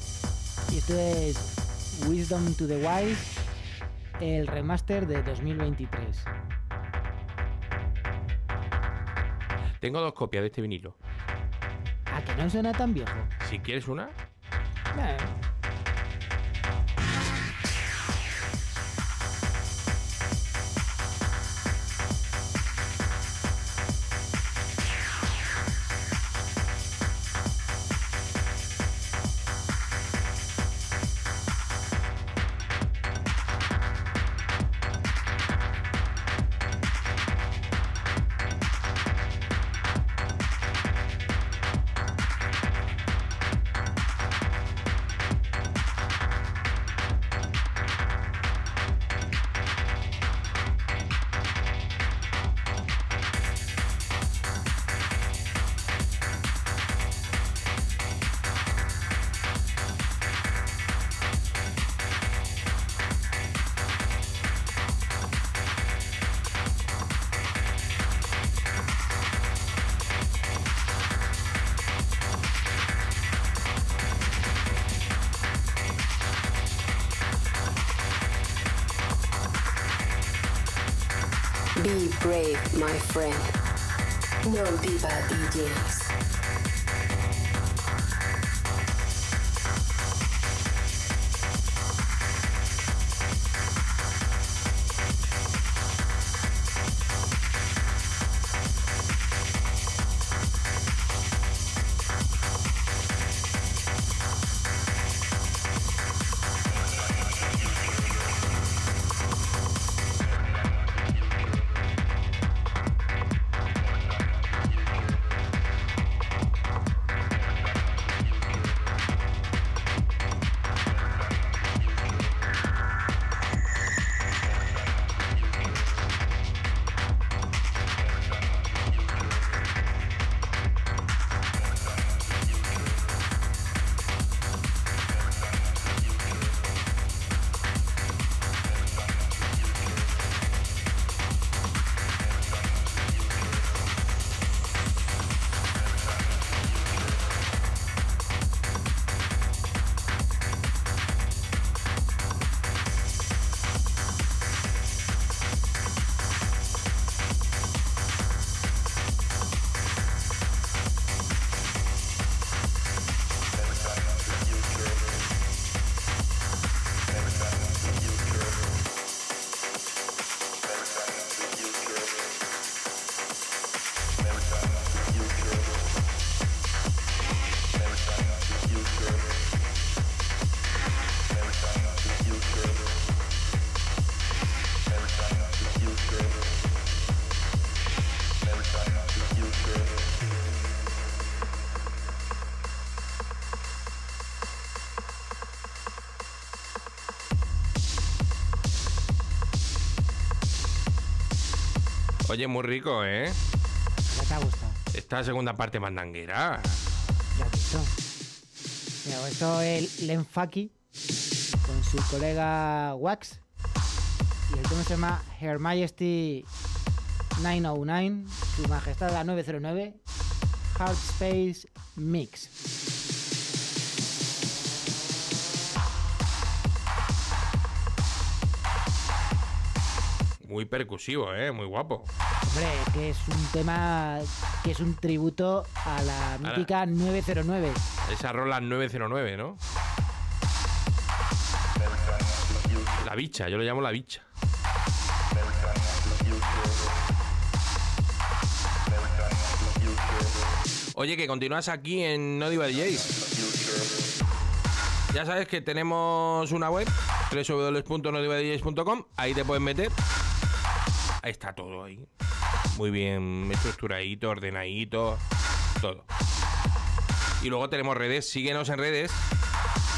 Speaker 5: Y esto es Wisdom to the Wise, el remaster de 2023.
Speaker 4: Tengo dos copias de este vinilo.
Speaker 5: ¿A que no suena tan viejo?
Speaker 4: Si quieres una,
Speaker 5: Eh,
Speaker 4: Oye, muy rico, ¿eh?
Speaker 5: ya te ha gustado.
Speaker 4: Esta segunda parte mandanguera.
Speaker 5: Ya has visto. Mira, esto es el Lenfaki con su colega Wax. Y el tema se llama Her Majesty 909, Su Majestad la 909, Hard Space Mix.
Speaker 4: Muy percusivo, ¿eh? Muy guapo.
Speaker 5: Hombre, que es un tema que es un tributo a la mítica 909.
Speaker 4: Esa rola 909, ¿no? La bicha, yo lo llamo la bicha. Oye, que continúas aquí en No Diva DJs. Ya sabes que tenemos una web, www.nodivadjs.com. Ahí te puedes meter. Ahí está todo ahí. Muy bien estructuradito, ordenadito, todo. Y luego tenemos redes. Síguenos en redes.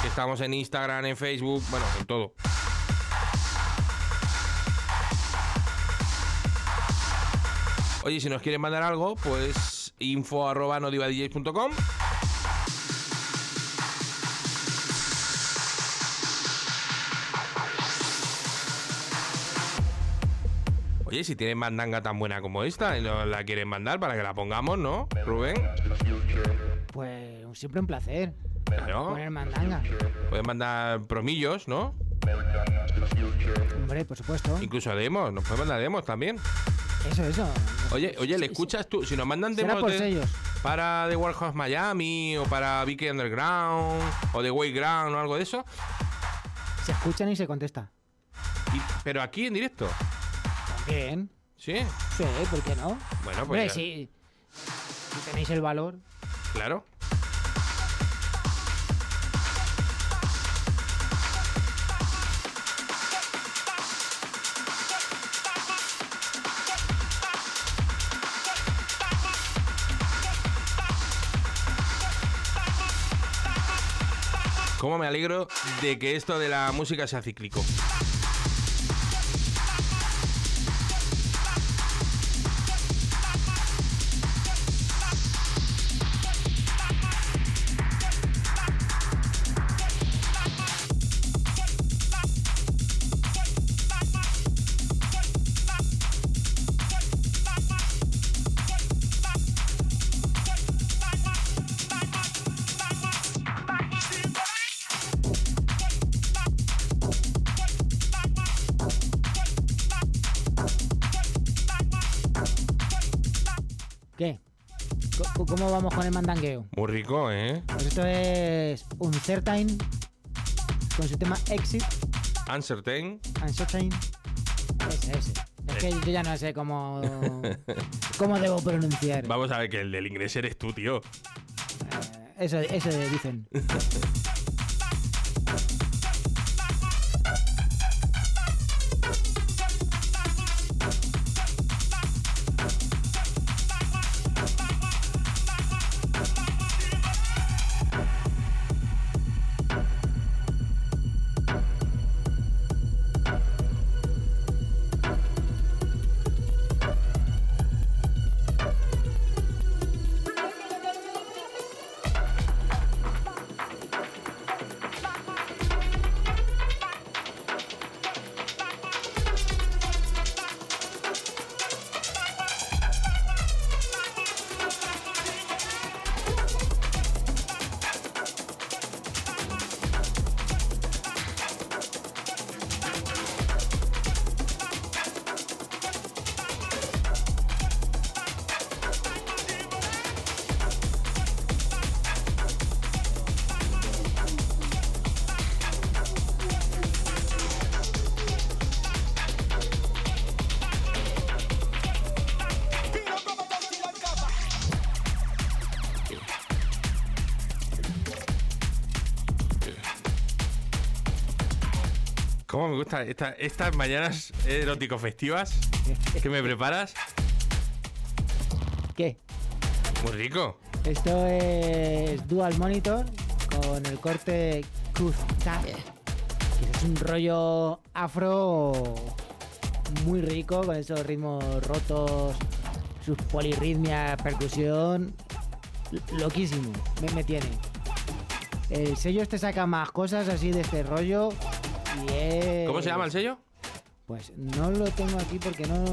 Speaker 4: Estamos en Instagram, en Facebook, bueno, en todo. Oye, si nos quieren mandar algo, pues info. Oye, si tienen mandanga tan buena como esta y nos la quieren mandar para que la pongamos, ¿no, Rubén?
Speaker 5: Pues siempre un placer.
Speaker 4: Claro.
Speaker 5: Poner mandanga.
Speaker 4: Pueden mandar promillos, ¿no?
Speaker 5: Hombre, por supuesto.
Speaker 4: Incluso demos, nos pueden mandar demos también.
Speaker 5: Eso, eso.
Speaker 4: Oye, oye, ¿le escuchas tú? Si nos mandan demos
Speaker 5: por
Speaker 4: de-
Speaker 5: sellos.
Speaker 4: para The Warhouse Miami o para Vicky Underground o The Wayground o algo de eso,
Speaker 5: Se escuchan y se contesta.
Speaker 4: y- pero aquí en directo.
Speaker 5: Bien.
Speaker 4: Sí,
Speaker 5: Sí, ¿por qué no?
Speaker 4: bueno,
Speaker 5: Hombre,
Speaker 4: pues ya-
Speaker 5: si, si tenéis el valor.
Speaker 4: claro. Cómo me alegro de que esto de la música sea cíclico.
Speaker 5: ¿Cómo vamos con el mandangueo?
Speaker 4: Muy rico, ¿eh?
Speaker 5: Pues esto es un Certain con su tema Exit,
Speaker 4: Uncertain.
Speaker 5: Uncertain. Ese, ese. Es que yo ya no sé cómo, cómo debo pronunciar.
Speaker 4: Vamos a ver que el del inglés eres tú, tío.
Speaker 5: Eso, eso dicen.
Speaker 4: ¿Cómo me gusta esta- estas mañanas erótico festivas que me preparas?
Speaker 5: ¿Qué?
Speaker 4: Muy rico.
Speaker 5: Esto es Dual Monitor con el corte Kuztak. que Es un rollo afro muy rico con esos ritmos rotos, sus polirritmias, percusión. Loquísimo, me, me tiene. El sello este saca más cosas así de este rollo
Speaker 4: ¿Cómo se llama el sello?
Speaker 5: Pues no lo tengo aquí porque no...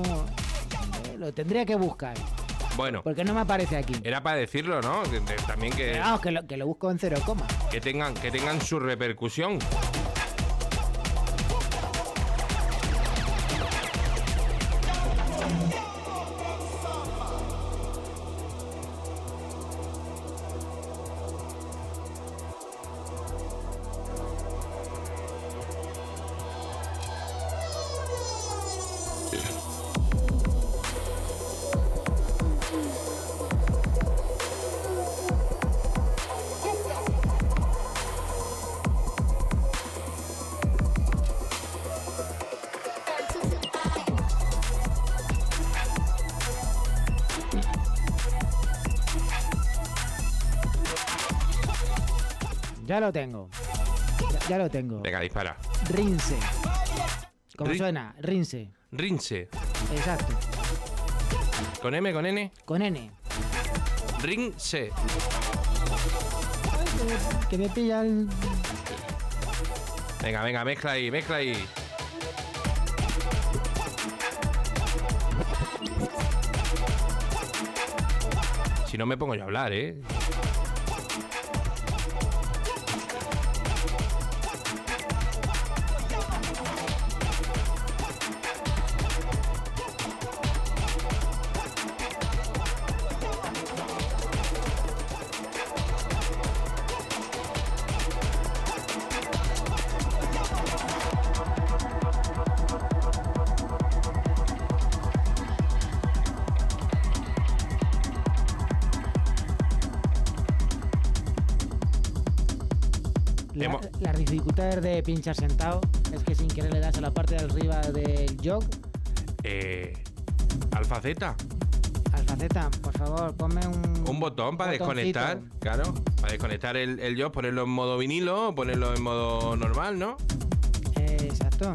Speaker 5: eh, Lo tendría que buscar,
Speaker 4: Bueno,
Speaker 5: porque no me aparece aquí.
Speaker 4: era para decirlo, ¿no? Que- también que,
Speaker 5: vamos, que lo, que lo busco en cero coma.
Speaker 4: que tengan, que tengan su repercusión.
Speaker 5: Ya lo tengo. Ya, ya lo tengo.
Speaker 4: Venga, dispara.
Speaker 5: Rinse. ¿Cómo
Speaker 4: Rin-
Speaker 5: suena? Rinse.
Speaker 4: Rinse.
Speaker 5: Exacto.
Speaker 4: ¿Con M, con N?
Speaker 5: Con N.
Speaker 4: Rinse.
Speaker 5: Que me pilla el...
Speaker 4: Venga, venga, mezcla ahí, mezcla ahí. Si no me pongo yo a hablar, ¿eh? Hemos-
Speaker 5: la dificultad de pinchar sentado es que sin querer le das a la parte de arriba del jog.
Speaker 4: Eh, Alfa Z.
Speaker 5: Alfaceta, por favor, ponme un...
Speaker 4: Un botón para
Speaker 5: botoncito.
Speaker 4: desconectar, claro. Para desconectar el, el yo, ponerlo en modo vinilo o ponerlo en modo normal, ¿no?
Speaker 5: Exacto.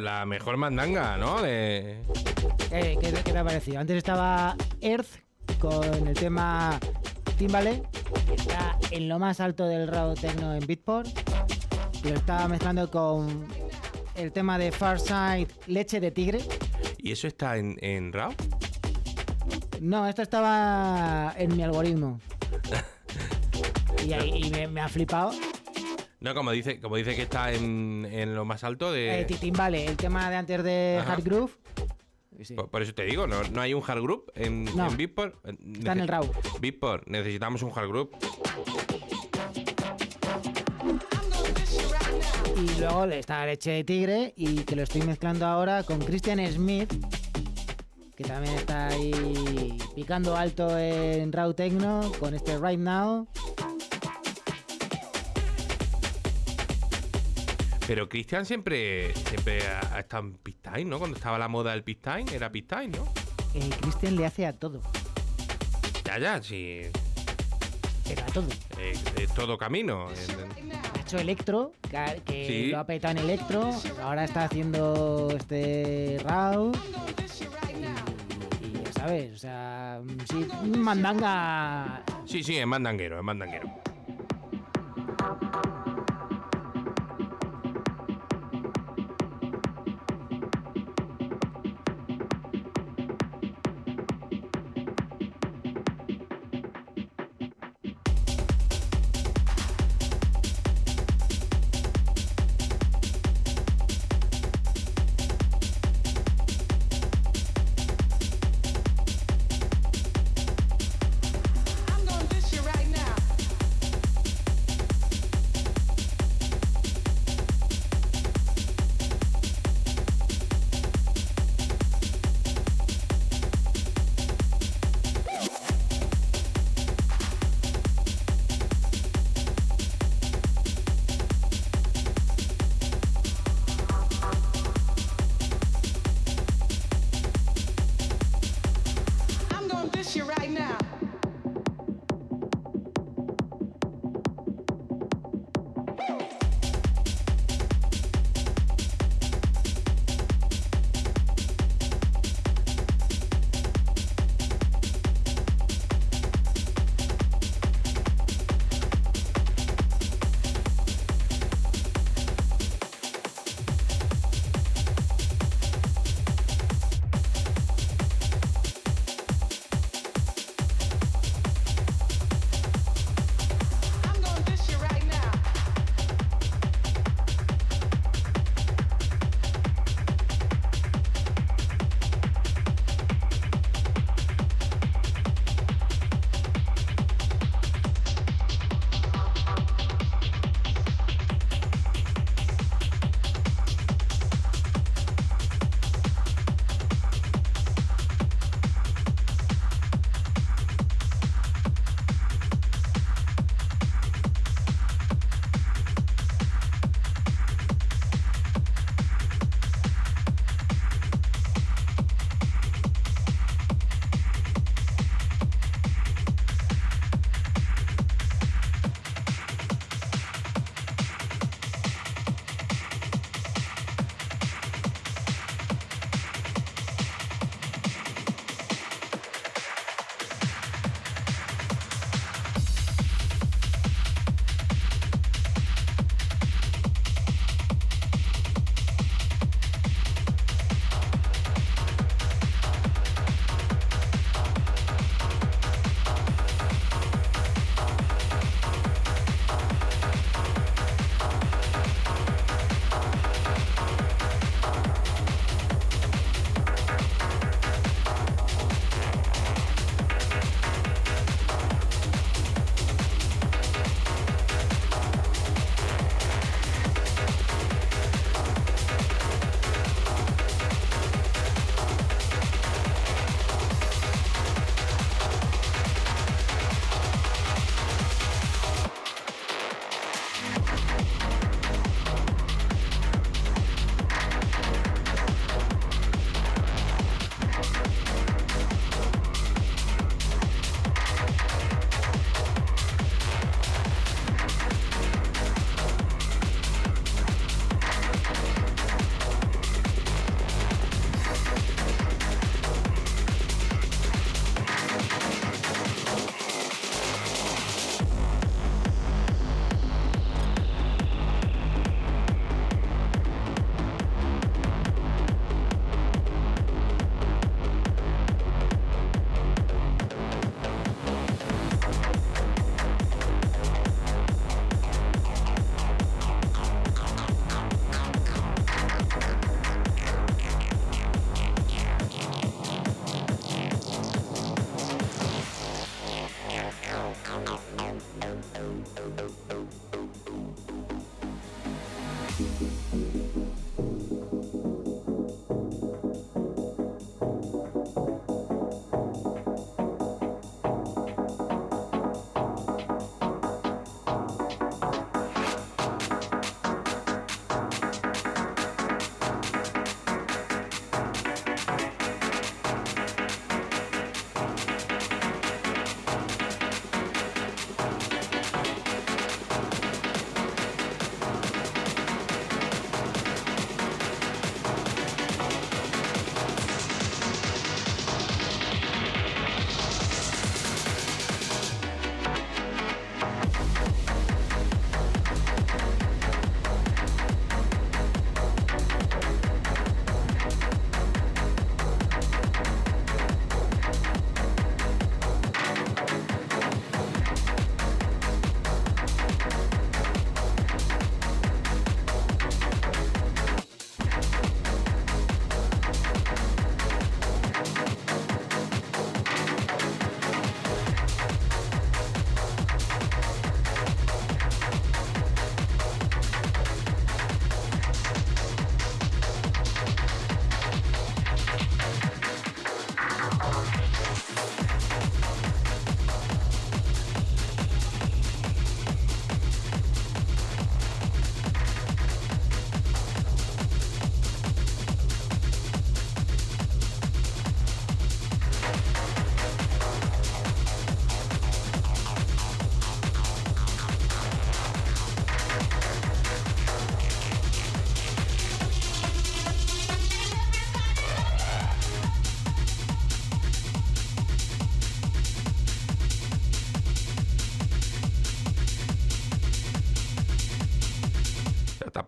Speaker 4: La mejor mandanga, ¿no? De...
Speaker 5: Eh, ¿qué, qué te ha parecido? Antes estaba Earth con el tema Timbale, que está en lo más alto del raw techno en Beatport. Y lo estaba mezclando con el tema de Farside Leche de Tigre.
Speaker 4: ¿Y eso está en, en RAW?
Speaker 5: No, esto estaba en mi algoritmo. Y, ahí- y me, me ha flipado.
Speaker 4: No, como dice, como dice que está en, en lo más alto de...
Speaker 5: Eh, Timbale, el tema de antes de
Speaker 4: Ajá.
Speaker 5: Hard Groove.
Speaker 4: por, por eso te digo, ¿no, no hay un hard group en,
Speaker 5: No.
Speaker 4: en Beatport?
Speaker 5: Está en el RAW.
Speaker 4: Beatport, necesitamos un hard group.
Speaker 5: Y luego está Leche de Tigre y que lo estoy mezclando ahora con Christian Smith, que también está ahí picando alto en Raw Techno con este Right Now.
Speaker 4: Pero Cristian siempre, siempre ha, ha estado en Pistine, ¿no? Cuando estaba la moda del Pistine, era Pistine, ¿no?
Speaker 5: Eh, Christian le hace a todo,
Speaker 4: Ya, ya, sí.
Speaker 5: pero a todo.
Speaker 4: eh, es todo camino. eh,
Speaker 5: Ha hecho Electro, que, ha- que
Speaker 4: Sí.
Speaker 5: lo ha petado en Electro, ahora está haciendo este Raw. Y, y ya sabes, o sea, sí, mandanga
Speaker 4: Sí, sí, es mandanguero, es mandanguero.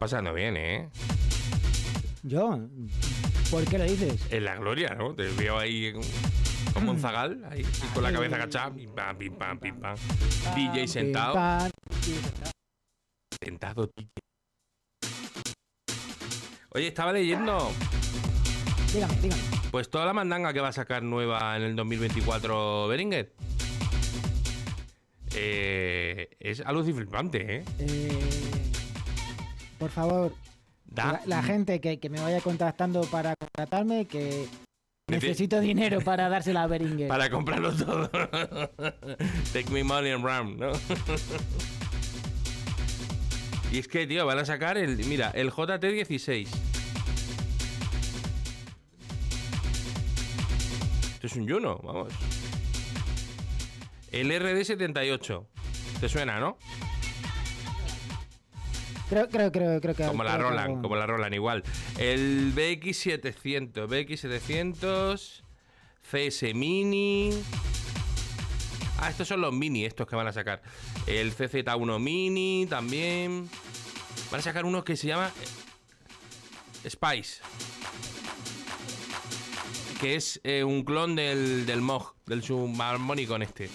Speaker 4: Pasando bien, ¿eh?
Speaker 5: Yo, ¿por qué lo dices?
Speaker 4: En la gloria, ¿no? Te veo ahí como un zagal, ahí, con la cabeza agachada, pim pam, pim pam, pim pam. DJ sentado.
Speaker 5: Sentado.
Speaker 4: DJ. Oye, estaba leyendo,
Speaker 5: Dígame, dígame.
Speaker 4: pues toda la mandanga que va a sacar nueva en el 2024 Beringer. Eh, es algo flipante, ¿eh?
Speaker 5: Eh, por favor, la, la gente que, que me vaya contactando para contratarme, que
Speaker 4: Nece-
Speaker 5: necesito dinero para dársela a Beringer.
Speaker 4: Para comprarlo todo. Take me money and run, ¿no? y es que, tío, van a sacar el. Mira, el JT16. Esto es un Juno, vamos. El RD78. ¿Te suena, no?
Speaker 5: Creo, creo, creo, creo que.
Speaker 4: Como la
Speaker 5: creo
Speaker 4: Roland, como la Roland, igual. El BX700, BX700, CS Mini. Ah, estos son los mini, estos que van a sacar. El CZ1 Mini también. Van a sacar uno que se llama eh, Spice. Que es eh, un clon del, del Mog, del subharmónico en este.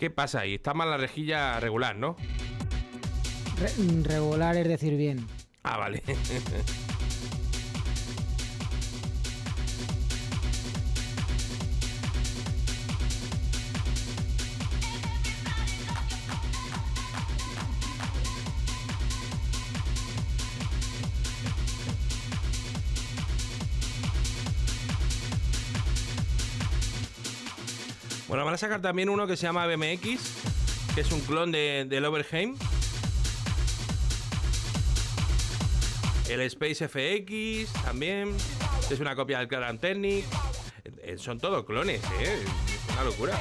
Speaker 4: ¿Qué pasa ahí? Está mal la rejilla regular, ¿no?
Speaker 5: Re- regular es decir bien.
Speaker 4: Ah, vale. van a sacar también uno que se llama BMX, que es un clon de, del Overheim. El Space FX también. Es una copia del Clarant Technic. Eh, Son todos clones, ¿eh? Es una locura.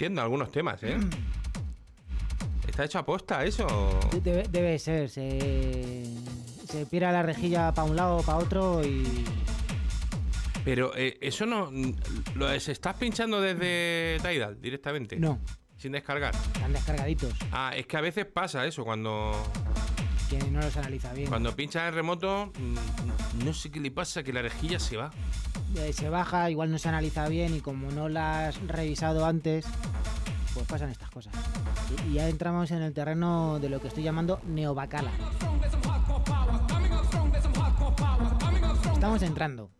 Speaker 4: No entiendo algunos temas, ¿eh? ¿Está hecho a posta eso?
Speaker 5: Debe, debe ser, se, se pira la rejilla para un lado, para otro y.
Speaker 4: Pero eh, eso no. ¿Lo se estás pinchando desde Tidal directamente?
Speaker 5: No,
Speaker 4: Sin descargar.
Speaker 5: están descargaditos,
Speaker 4: Ah, es que a veces pasa eso cuando.
Speaker 5: que no los analiza bien.
Speaker 4: Cuando pinchas en remoto, mm, no sé qué le pasa, que la rejilla se va.
Speaker 5: Eh, se baja, igual no se analiza bien y como no la has revisado antes, pues pasan estas cosas. Y, y ya entramos en el terreno de lo que estoy llamando neobacala. Estamos entrando.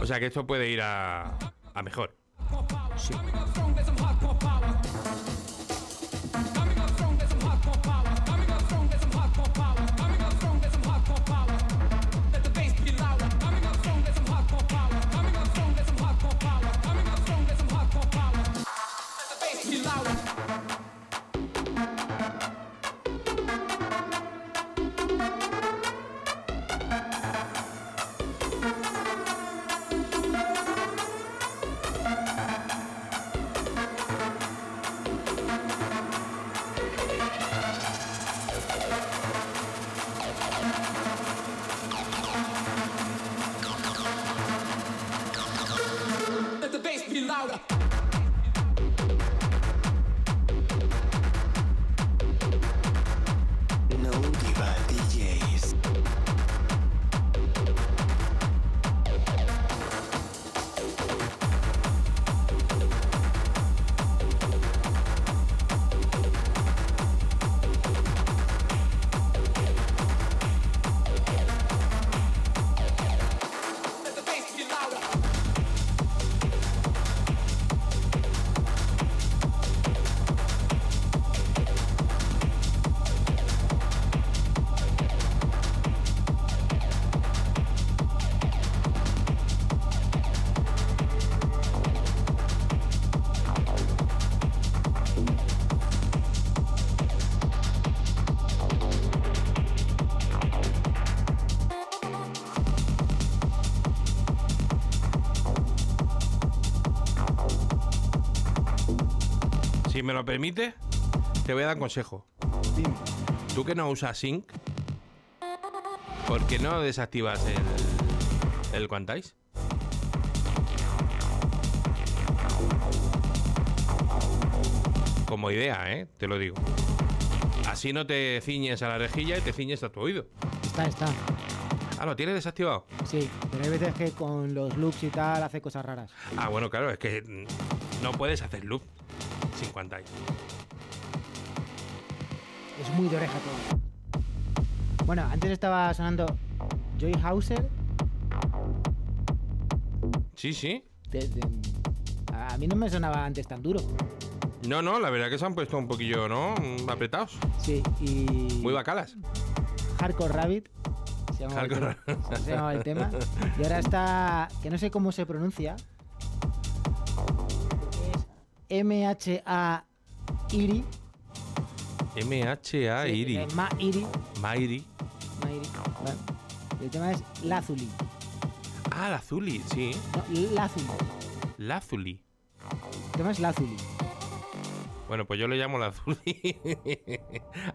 Speaker 4: O sea que esto puede ir a, a mejor.
Speaker 5: Sí.
Speaker 4: Me lo permite, te voy a dar un consejo.
Speaker 5: Dime.
Speaker 4: Tú que no usas Sync, ¿por qué no desactivas el, el Quantize? Como idea, ¿eh? Te lo digo. Así no te ciñes a la rejilla y te ciñes a tu oído.
Speaker 5: Está, está.
Speaker 4: Ah, ¿lo tienes desactivado?
Speaker 5: Sí, pero hay veces que con los loops y tal hace cosas raras.
Speaker 4: Ah, bueno, claro, es que no puedes hacer loop sin Quantize.
Speaker 5: Es muy de oreja todo. Bueno, antes estaba sonando Joy Hauser.
Speaker 4: Sí, sí.
Speaker 5: a mí no me sonaba antes tan duro.
Speaker 4: No, no, la verdad que se han puesto un poquillo, ¿no? Mm, Apretados.
Speaker 5: Sí, y.
Speaker 4: Muy bacalas.
Speaker 5: Hardcore Rabbit. Se llamaba,
Speaker 4: Hardcore
Speaker 5: El, tema, se llamaba el tema. Y ahora está. Que no sé cómo se pronuncia. MHA Iri.
Speaker 4: MHA
Speaker 5: sí,
Speaker 4: Iri.
Speaker 5: eh, Ma Iri.
Speaker 4: Mairi.
Speaker 5: Ma Iri. Vale. Y el tema es Lazuli.
Speaker 4: Ah, la Zuli, sí.
Speaker 5: No, Lazuli.
Speaker 4: Lazuli.
Speaker 5: El tema es Lazuli.
Speaker 4: Bueno, pues yo le llamo la Zuli.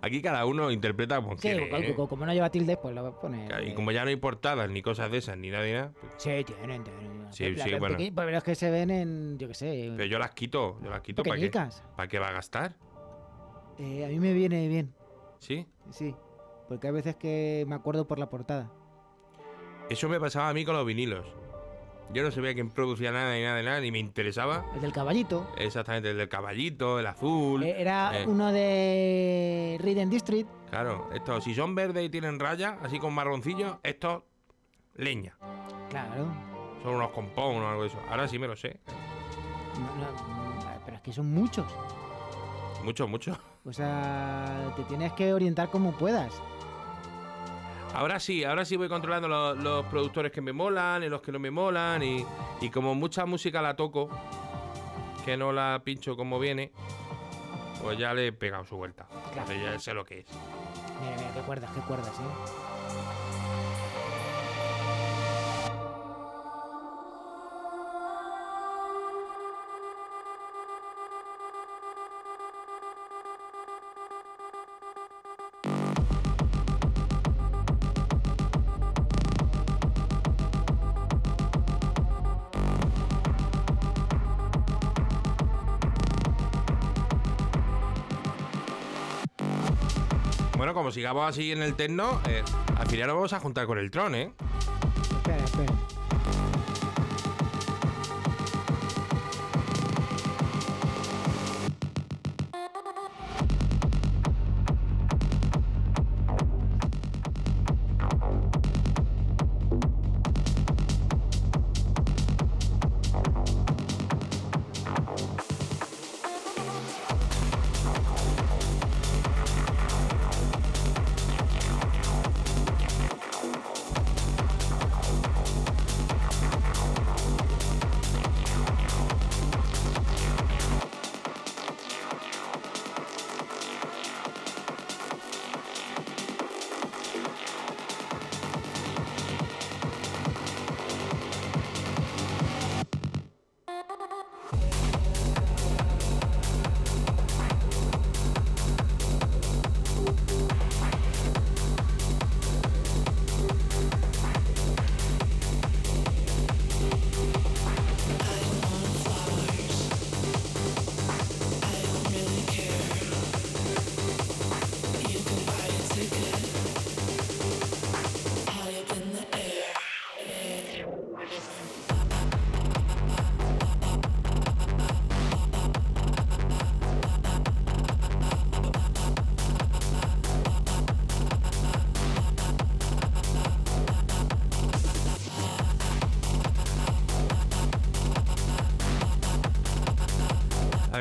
Speaker 4: Aquí cada uno interpreta como
Speaker 5: Sí,
Speaker 4: quiere. ¿eh?
Speaker 5: co- como no lleva tilde, pues lo poner.
Speaker 4: Claro, Y como ya no hay portadas ni cosas de esas ni nada ni nada, pues-
Speaker 5: Sí, tienen, tienen.
Speaker 4: Sí, sí, bueno.
Speaker 5: Pero es que se ven en, yo qué sé,
Speaker 4: pero yo las quito, yo las quito para qué, para qué va a gastar,
Speaker 5: Eh, a mí me viene bien,
Speaker 4: ¿sí?
Speaker 5: sí. Porque hay veces que me acuerdo por la portada.
Speaker 4: Eso me pasaba a mí con los vinilos. Yo no sabía quién producía nada ni nada de nada, ni me interesaba.
Speaker 5: El del caballito.
Speaker 4: Exactamente, el del caballito, el azul.
Speaker 5: eh, Era
Speaker 4: eh,
Speaker 5: uno de Riden District.
Speaker 4: Claro, estos, si son verdes y tienen rayas, así con marroncillo, estos, leña.
Speaker 5: Claro.
Speaker 4: Son unos compón o algo de eso. Ahora sí me lo sé.
Speaker 5: No, no, pero es que son muchos.
Speaker 4: Mucho, mucho.
Speaker 5: O sea, te tienes que orientar como puedas.
Speaker 4: Ahora sí, ahora sí voy controlando los, los productores que me molan y los que no me molan. Y, y como mucha música la toco, que no la pincho como viene, pues ya le he pegado su vuelta.
Speaker 5: Claro.
Speaker 4: Entonces ya sé lo que es.
Speaker 5: Mira, mira, qué cuerdas, qué cuerdas, eh.
Speaker 4: Bueno, como sigamos así en el techno, eh, al final nos vamos a juntar con el tron, ¿eh?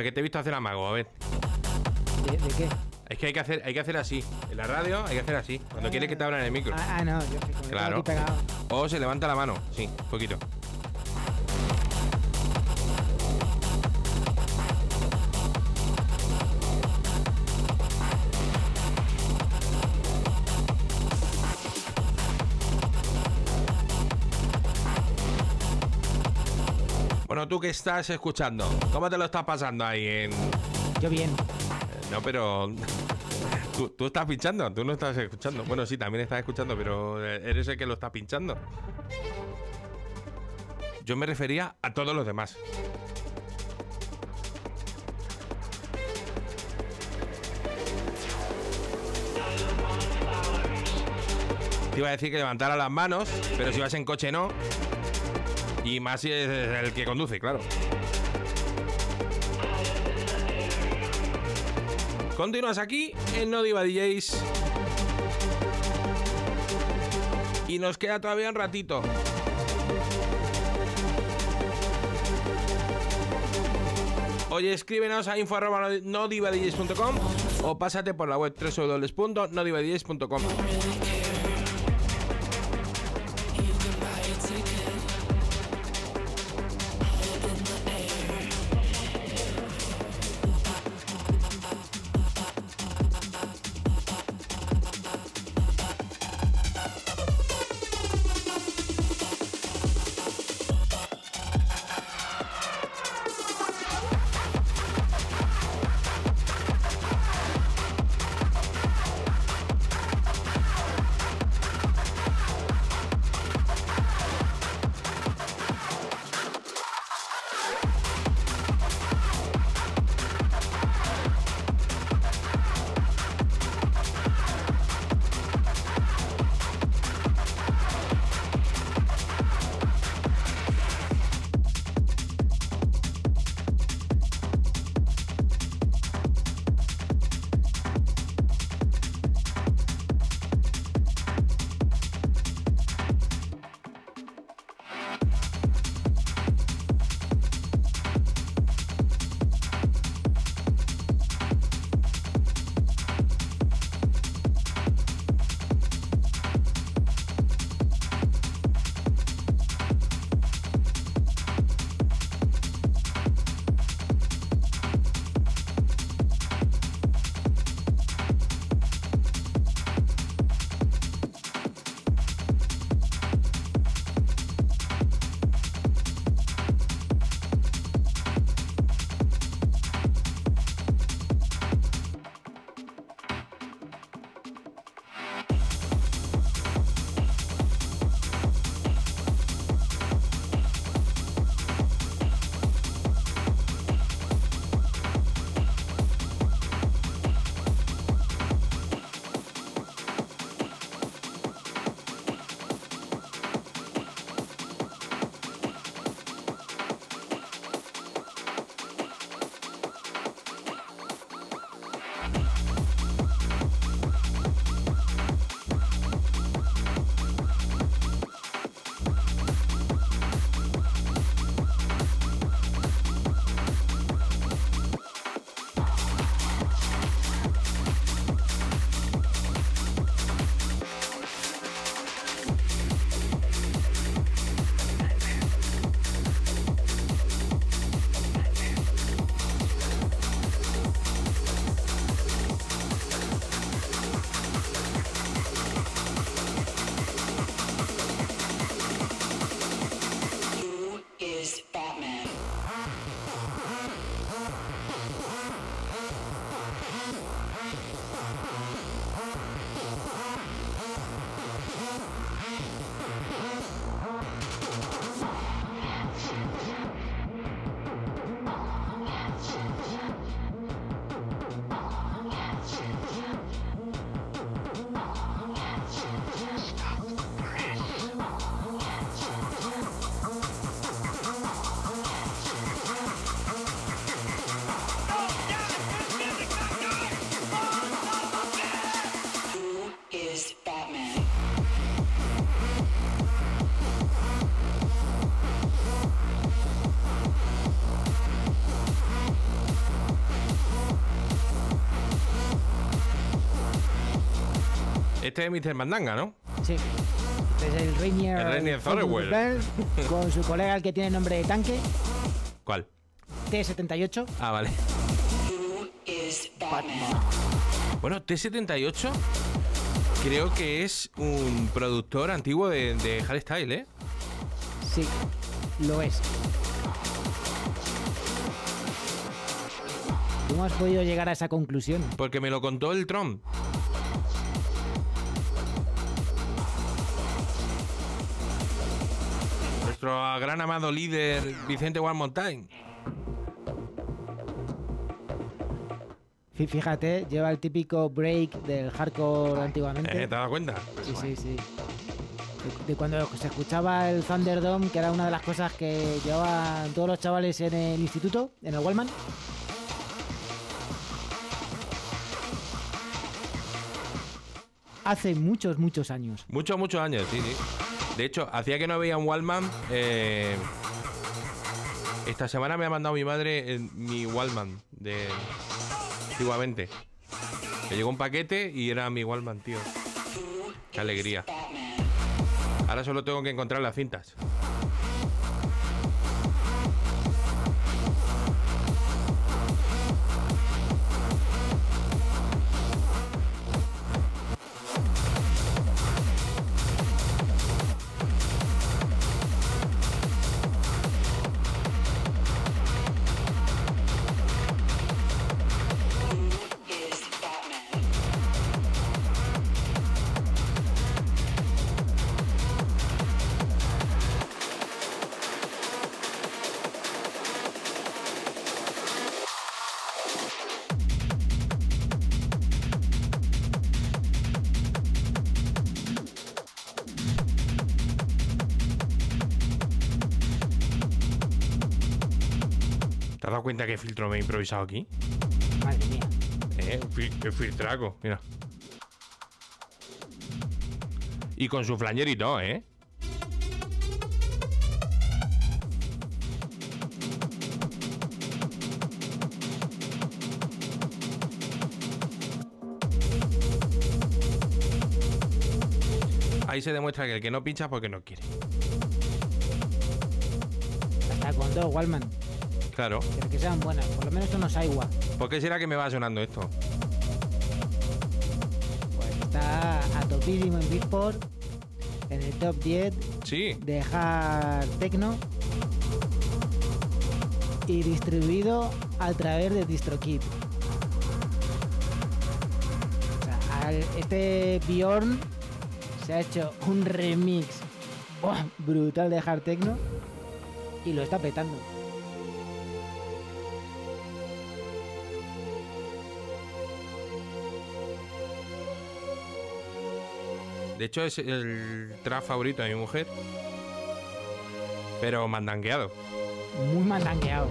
Speaker 4: Que te he visto hacer amago, a ver.
Speaker 5: ¿De, de qué?
Speaker 4: Es que hay que hacer, hay que hacer así. En la radio hay que hacer así. Cuando quieres que te abran el micro.
Speaker 5: Ah, ah, no, yo que
Speaker 4: Claro.
Speaker 5: aquí pegado.
Speaker 4: O se levanta la mano. Sí, un poquito. Tú que estás escuchando, ¿cómo te lo estás pasando ahí en,
Speaker 5: Yo bien.
Speaker 4: No, pero. ¿Tú, tú estás pinchando, tú no estás escuchando. Bueno, sí, también estás escuchando, pero eh, eres el que lo está pinchando. Yo me refería a todos los demás. Te iba a decir que levantara las manos, pero si vas en coche no. Y más si es el que conduce, claro. Continúas aquí en No Diva DJs. Y nos queda todavía un ratito. Oye, escríbenos a info.nodivadjs.com o pásate por la web www.nodivadjs.com. Este es Mr. Mandanga, ¿no?
Speaker 5: Sí. Este es el Rainier,
Speaker 4: El Rainier Thorowell.
Speaker 5: con su colega el que tiene nombre de tanque,
Speaker 4: ¿Cuál?
Speaker 5: T78.
Speaker 4: Ah, vale.
Speaker 6: Batman?
Speaker 4: Bueno, T78 creo que es un productor antiguo de, de Hardstyle, ¿eh?
Speaker 5: Sí, lo es. ¿Cómo has podido llegar a esa conclusión?
Speaker 4: Porque me lo contó el Trump. Nuestro gran amado líder Vicente One Mountain.
Speaker 5: Fí- Fíjate, lleva el típico break del hardcore antiguamente.
Speaker 4: ¿Eh? ¿Te has dado cuenta?
Speaker 5: Sí, sí, sí. De, de cuando se escuchaba el Thunderdome, que era una de las cosas que llevaban todos los chavales en el instituto, en el Wallman. Hace muchos, muchos años.
Speaker 4: Muchos, muchos años, sí, sí. De hecho, hacía que no veía un Wallman. eh, esta semana me ha mandado mi madre eh, mi Wallman de antiguamente. Me llegó un paquete y era mi Wallman, tío. Qué alegría. Ahora solo tengo que encontrar las cintas. Qué filtro me he improvisado aquí?
Speaker 5: Madre mía.
Speaker 4: Eh, qué filtraco, mira. Y con su flanger y todo, ¿eh? Ahí se demuestra que el que no pincha es porque no quiere.
Speaker 5: Hasta con dos Wallman.
Speaker 4: Claro.
Speaker 5: Pero que sean buenas. Por lo menos unos Aiwa.
Speaker 4: ¿Por qué será que me va sonando esto?
Speaker 5: Pues está a topísimo en Beatport. En el top 10
Speaker 4: Sí.
Speaker 5: de hard techno. Y distribuido a través de DistroKid. O sea, al- este Bjorn se ha hecho un remix ¡buah! brutal de hard techno y lo está petando.
Speaker 4: De hecho, es el trap favorito de mi mujer. Pero mandangueado.
Speaker 5: Muy mandangueado.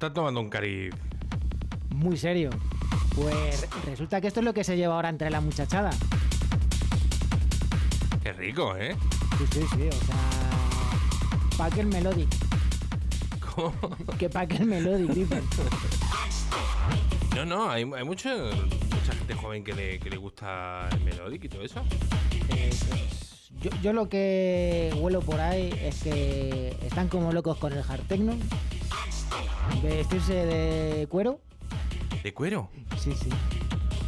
Speaker 4: Está tomando un cariz.
Speaker 5: Muy serio. Pues resulta que esto es lo que se lleva ahora entre la muchachada.
Speaker 4: Qué rico, ¿eh?
Speaker 5: Sí, sí, sí, o sea. Packer Melodic.
Speaker 4: ¿Cómo?
Speaker 5: Que Packer Melodic, dicen.
Speaker 4: No, no, hay, hay mucho- mucha gente joven que le, que le gusta el melodic y todo eso.
Speaker 5: Eh, pues, yo, yo lo que huelo por ahí es que están como locos con el hard techno. Vestirse de cuero.
Speaker 4: ¿De cuero?
Speaker 5: Sí, sí.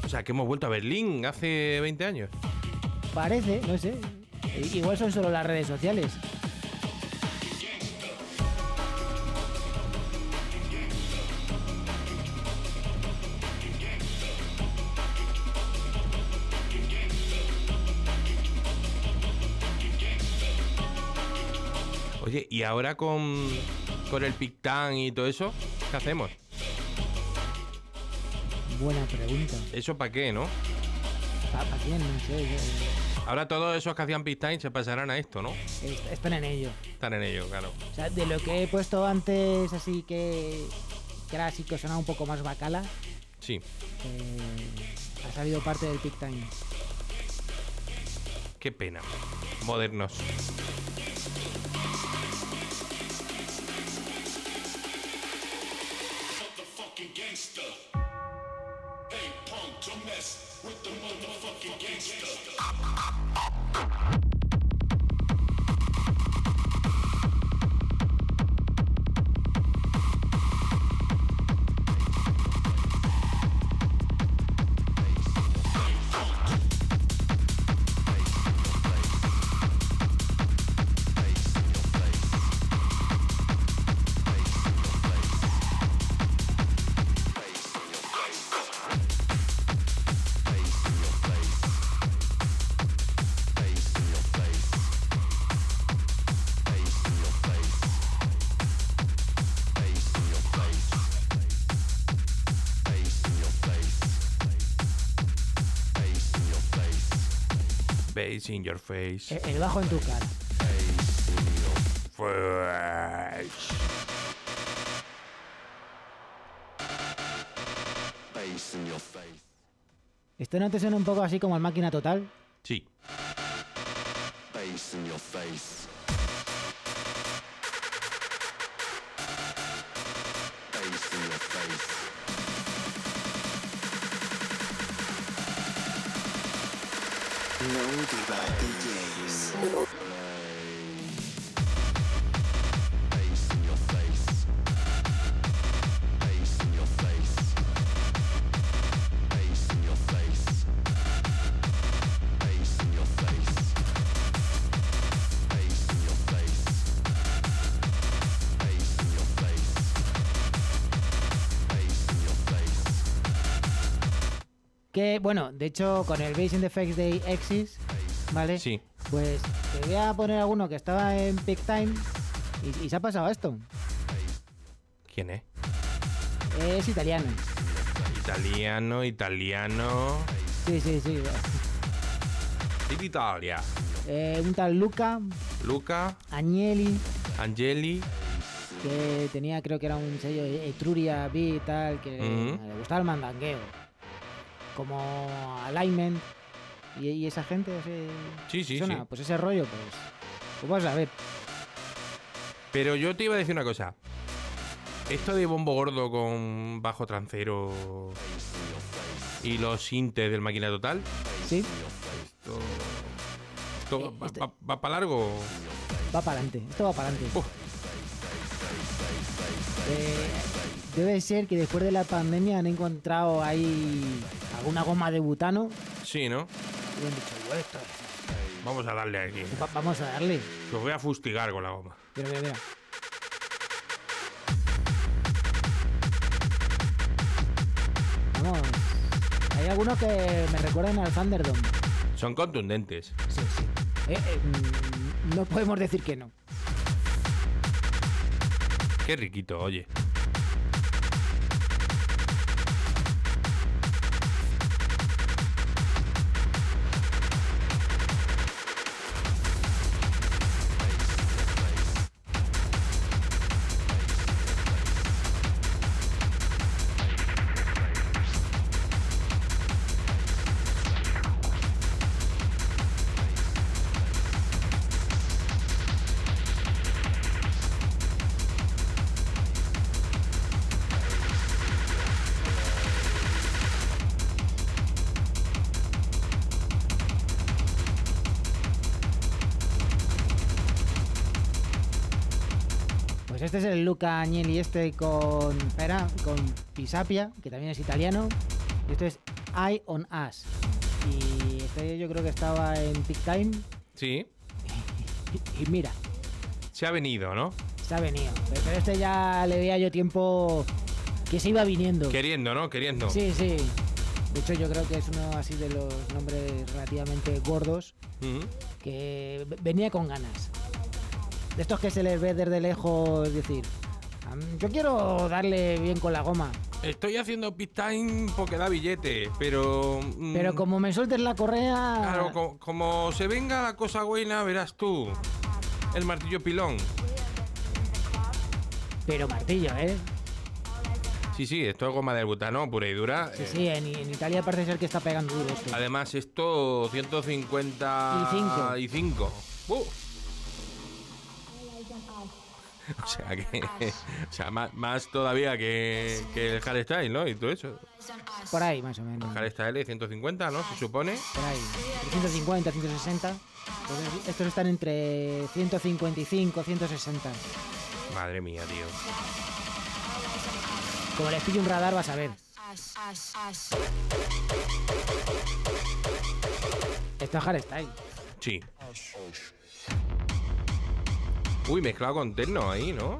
Speaker 4: O sea, que hemos vuelto a Berlín hace 20 años.
Speaker 5: Parece, no sé. Igual son solo las redes sociales.
Speaker 4: Oye, ¿y ahora con, con el Pictan y todo eso? ¿Qué hacemos?
Speaker 5: Buena pregunta.
Speaker 4: ¿Eso para qué, no?
Speaker 5: ¿Para quién? No sé. yo-
Speaker 4: Ahora todos esos que hacían Pictan se pasarán a esto, ¿no?
Speaker 5: est- Están en ello.
Speaker 4: Están en ello, claro.
Speaker 5: O sea, de lo que he puesto antes, así que. que era así que sonaba un poco más bacala.
Speaker 4: Sí.
Speaker 5: eh, ha salido parte del Time.
Speaker 4: Qué pena. Modernos. Bass in your face.
Speaker 5: Eh, El bajo en tu cara.
Speaker 4: Face.
Speaker 3: Bass in your face.
Speaker 5: ¿Esto no te suena un poco así como el máquina total?
Speaker 4: Sí.
Speaker 3: Bass in your face.
Speaker 5: Bueno, de hecho, con el the Face de Exis, ¿vale?
Speaker 4: Sí.
Speaker 5: Pues te voy a poner alguno que estaba en Peak Time y, y se ha pasado esto.
Speaker 4: ¿Quién es?
Speaker 5: Es italiano.
Speaker 4: Italiano, italiano.
Speaker 5: Sí, sí, sí.
Speaker 4: De Italia.
Speaker 5: Eh, un tal Luca
Speaker 4: Luca,
Speaker 5: Agnelli,
Speaker 4: Angeli.
Speaker 5: que tenía, creo que era un sello Etruria B y tal, que le gustaba el mandangueo. Como Alignment y, y esa gente. Ese,
Speaker 4: Sí, sí,
Speaker 5: suena,
Speaker 4: sí.
Speaker 5: Pues ese rollo, pues. Pues vas a ver.
Speaker 4: Pero yo te iba a decir una cosa. Esto de bombo gordo con bajo trancero y los sintes del máquina total,
Speaker 5: Sí,
Speaker 4: esto, esto
Speaker 5: Eh,
Speaker 4: va,
Speaker 5: este-
Speaker 4: para largo.
Speaker 5: va para adelante. Esto va para adelante. Eh, debe ser que después de la pandemia han encontrado ahí alguna goma de butano
Speaker 4: Sí, ¿no?
Speaker 5: y han dicho, "Bueno, esto,
Speaker 4: Vamos a darle aquí.
Speaker 5: va- vamos a darle.
Speaker 4: Os voy a fustigar con la goma.
Speaker 5: Mira, mira, mira. Vamos. Hay algunos que me recuerdan al Thunderdome.
Speaker 4: Son contundentes.
Speaker 5: Sí, sí. Eh, eh, mm, no podemos decir que no.
Speaker 4: Qué riquito, oye.
Speaker 5: Pues este es el Luca Agnelli este con Pera, con Pisapia, que también es italiano. Y esto es Eye on Us. Y este yo creo que estaba en Peak Time.
Speaker 4: Sí,
Speaker 5: Y, y mira,
Speaker 4: se ha venido, ¿no?
Speaker 5: se ha venido. Pero, este ya le veía yo tiempo que se iba viniendo.
Speaker 4: Queriendo, ¿no? Queriendo.
Speaker 5: Sí, sí. De hecho, yo creo que es uno así de los nombres relativamente gordos que venía con ganas. De estos que se les ve desde lejos decir, "Am, yo quiero darle bien con la goma,
Speaker 4: Estoy haciendo pit time porque da billete, pero. mm,
Speaker 5: pero como me sueltes la correa...
Speaker 4: Claro, co- como, se venga la cosa buena, verás tú. El martillo pilón.
Speaker 5: Pero martillo, ¿eh?
Speaker 4: Sí, sí, esto es goma de butano, pura y dura.
Speaker 5: Sí,
Speaker 4: Eh,
Speaker 5: sí, en, en Italia parece ser que está pegando duro esto.
Speaker 4: Además, esto 155.
Speaker 5: Y
Speaker 4: Y 5. O sea que. O sea, más, más todavía que, que el hardstyle, ¿no? Y todo eso.
Speaker 5: Por ahí, más o menos.
Speaker 4: Hardstyle 150, ¿no? Se supone.
Speaker 5: Por ahí. 150, 160. Pues estos están entre 155, 160.
Speaker 4: Madre mía, tío.
Speaker 5: Como les pille un radar, vas a ver. Esto es hardstyle.
Speaker 4: Sí. Uy, mezclado con techno ahí, ¿no?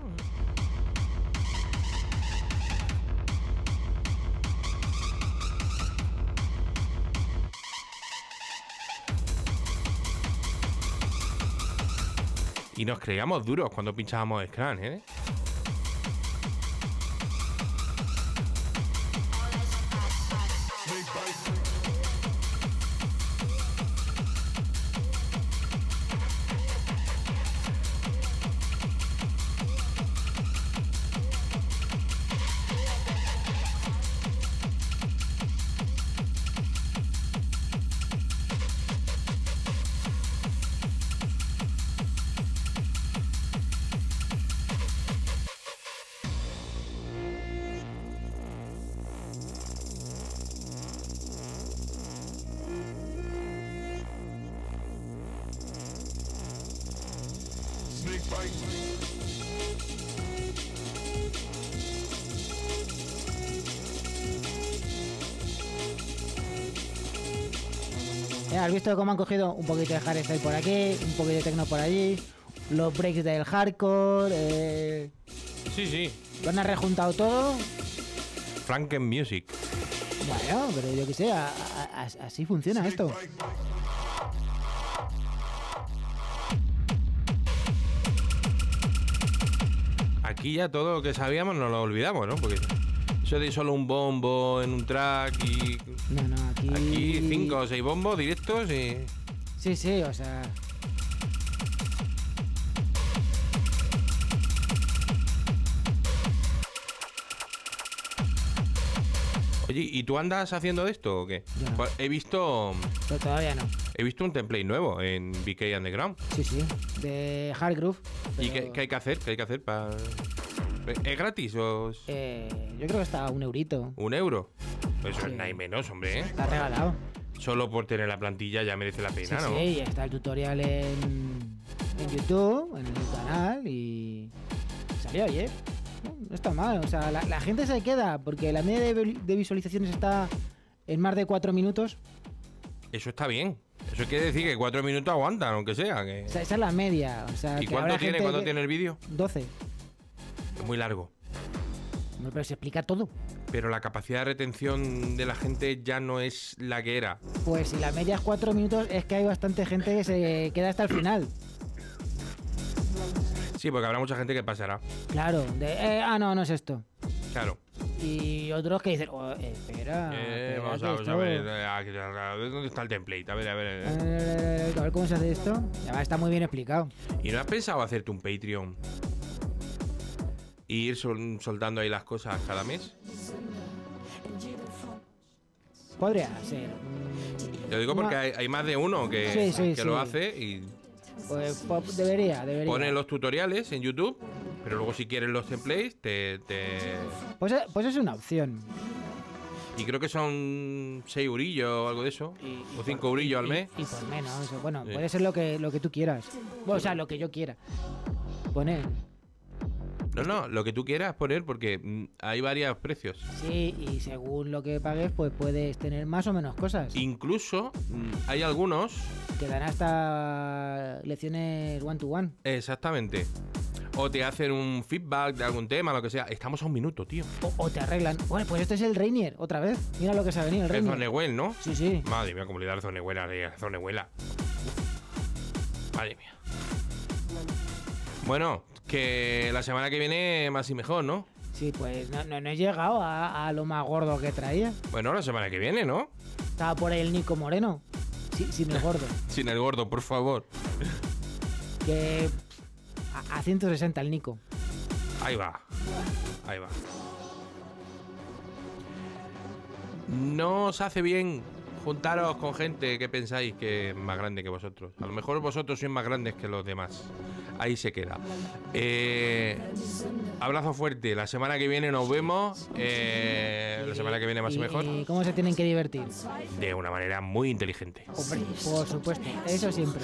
Speaker 4: Y nos creíamos duros cuando pinchábamos Scran, ¿eh?
Speaker 5: Visto cómo han cogido un poquito de hardstyle por aquí, un poquito de techno por allí, los breaks del hardcore, eh,
Speaker 4: Sí, sí.
Speaker 5: lo han rejuntado todo?
Speaker 4: Franken Music.
Speaker 5: Bueno, pero yo qué sé, a- a- a- así funciona esto.
Speaker 4: Aquí ya todo lo que sabíamos nos lo olvidamos, ¿no? Porque eso de solo un bombo en un track y.
Speaker 5: No, no, aquí.
Speaker 4: Aquí cinco o seis bombos directos y.
Speaker 5: Sí, sí, o sea.
Speaker 4: Oye, ¿y tú andas haciendo esto o qué?
Speaker 5: Yo no.
Speaker 4: Pues he visto.
Speaker 5: Pero todavía no.
Speaker 4: He visto un template nuevo en BK Underground.
Speaker 5: Sí, sí. De Hard Groove.
Speaker 4: ¿Y qué, qué hay que hacer? ¿Qué hay que hacer para.? ¿Es gratis o
Speaker 5: eh, yo creo que está a un eurito.
Speaker 4: un euro? Pues
Speaker 5: Sí.
Speaker 4: es nada y menos, hombre, ¿eh?
Speaker 5: Está regalado.
Speaker 4: Solo por tener la plantilla ya merece la
Speaker 5: Sí,
Speaker 4: pena, ¿no?
Speaker 5: sí, está el tutorial en, en YouTube, en el canal y salió ayer. No, no está mal, o sea, la, la gente se queda porque la media de, vi- de visualizaciones está en más de 4 minutos.
Speaker 4: Eso está bien. Eso quiere decir que cuatro minutos aguantan, aunque sea. que-
Speaker 5: O sea, esa es la media. O sea,
Speaker 4: ¿Y
Speaker 5: que
Speaker 4: cuánto tiene, cuánto
Speaker 5: que-
Speaker 4: tiene el vídeo?
Speaker 5: 12.
Speaker 4: Es muy largo.
Speaker 5: Hombre, Pero se explica todo.
Speaker 4: Pero la capacidad de retención de la gente ya no es la que era.
Speaker 5: Pues si la media es 4 minutos, es que hay bastante gente que se queda hasta el final.
Speaker 4: Sí, porque habrá mucha gente que pasará.
Speaker 5: Claro, de, eh, ah, no, no es esto.
Speaker 4: Claro.
Speaker 5: Y otros que dicen, oh, eh, espera,
Speaker 4: Eh,
Speaker 5: espera,
Speaker 4: vamos a, vamos a
Speaker 5: esto-
Speaker 4: ver. eh, ¿Dónde está el template? A ver, a ver. eh.
Speaker 5: Eh, a ver cómo se hace esto. Está muy bien explicado.
Speaker 4: ¿Y no has pensado hacerte un Patreon? Y ir sol- soltando ahí las cosas cada mes.
Speaker 5: Podría ser.
Speaker 4: Te lo digo porque hay, hay más de uno que,
Speaker 5: Sí, sí,
Speaker 4: que lo hace y
Speaker 5: Pues po- debería, debería.
Speaker 4: pone los tutoriales en YouTube. Pero luego si quieres los templates, te, te-
Speaker 5: Pues, eh, pues es una opción.
Speaker 4: Y creo que son 6 eurillos o algo de eso. o 5 eurillos al mes.
Speaker 5: Y, por menos. Bueno,
Speaker 4: Sí.
Speaker 5: puede ser lo que, lo que tú quieras. O sea, lo que yo quiera. Poner.
Speaker 4: No, no, lo que tú quieras poner porque mm, hay varios precios.
Speaker 5: Sí, y según lo que pagues, pues puedes tener más o menos cosas.
Speaker 4: Incluso mm, hay algunos,
Speaker 5: Que dan hasta lecciones one to one.
Speaker 4: exactamente, o te hacen un feedback de algún tema, lo que sea. Estamos a un minuto, tío.
Speaker 5: O, o te arreglan. Bueno, pues este es el Rainier, otra vez. Mira lo que se ha venido, el
Speaker 4: El
Speaker 5: Rainier.
Speaker 4: Zonewell, ¿no?
Speaker 5: Sí, sí.
Speaker 4: Madre mía, comunidad de Zonehuela, de Zonehuela. Madre mía. Bueno, que la semana que viene más y mejor, ¿no?
Speaker 5: Sí, pues no, no, no he llegado a, a lo más gordo que traía.
Speaker 4: Bueno, la semana que viene, ¿no?
Speaker 5: Estaba por ahí el Nico Moreno. Sí, sin el gordo.
Speaker 4: Sin el gordo, por favor.
Speaker 5: Que. A, a 160 el Nico.
Speaker 4: Ahí va. Ahí va. No os hace bien juntaros con gente que pensáis que es más grande que vosotros. A lo mejor vosotros sois más grandes que los demás. Ahí se queda. Eh, abrazo fuerte. La semana que viene nos vemos. Eh, la semana que viene más y mejor.
Speaker 5: ¿Y cómo se tienen que divertir?
Speaker 4: De una manera muy inteligente.
Speaker 5: Hombre, por supuesto. Eso siempre.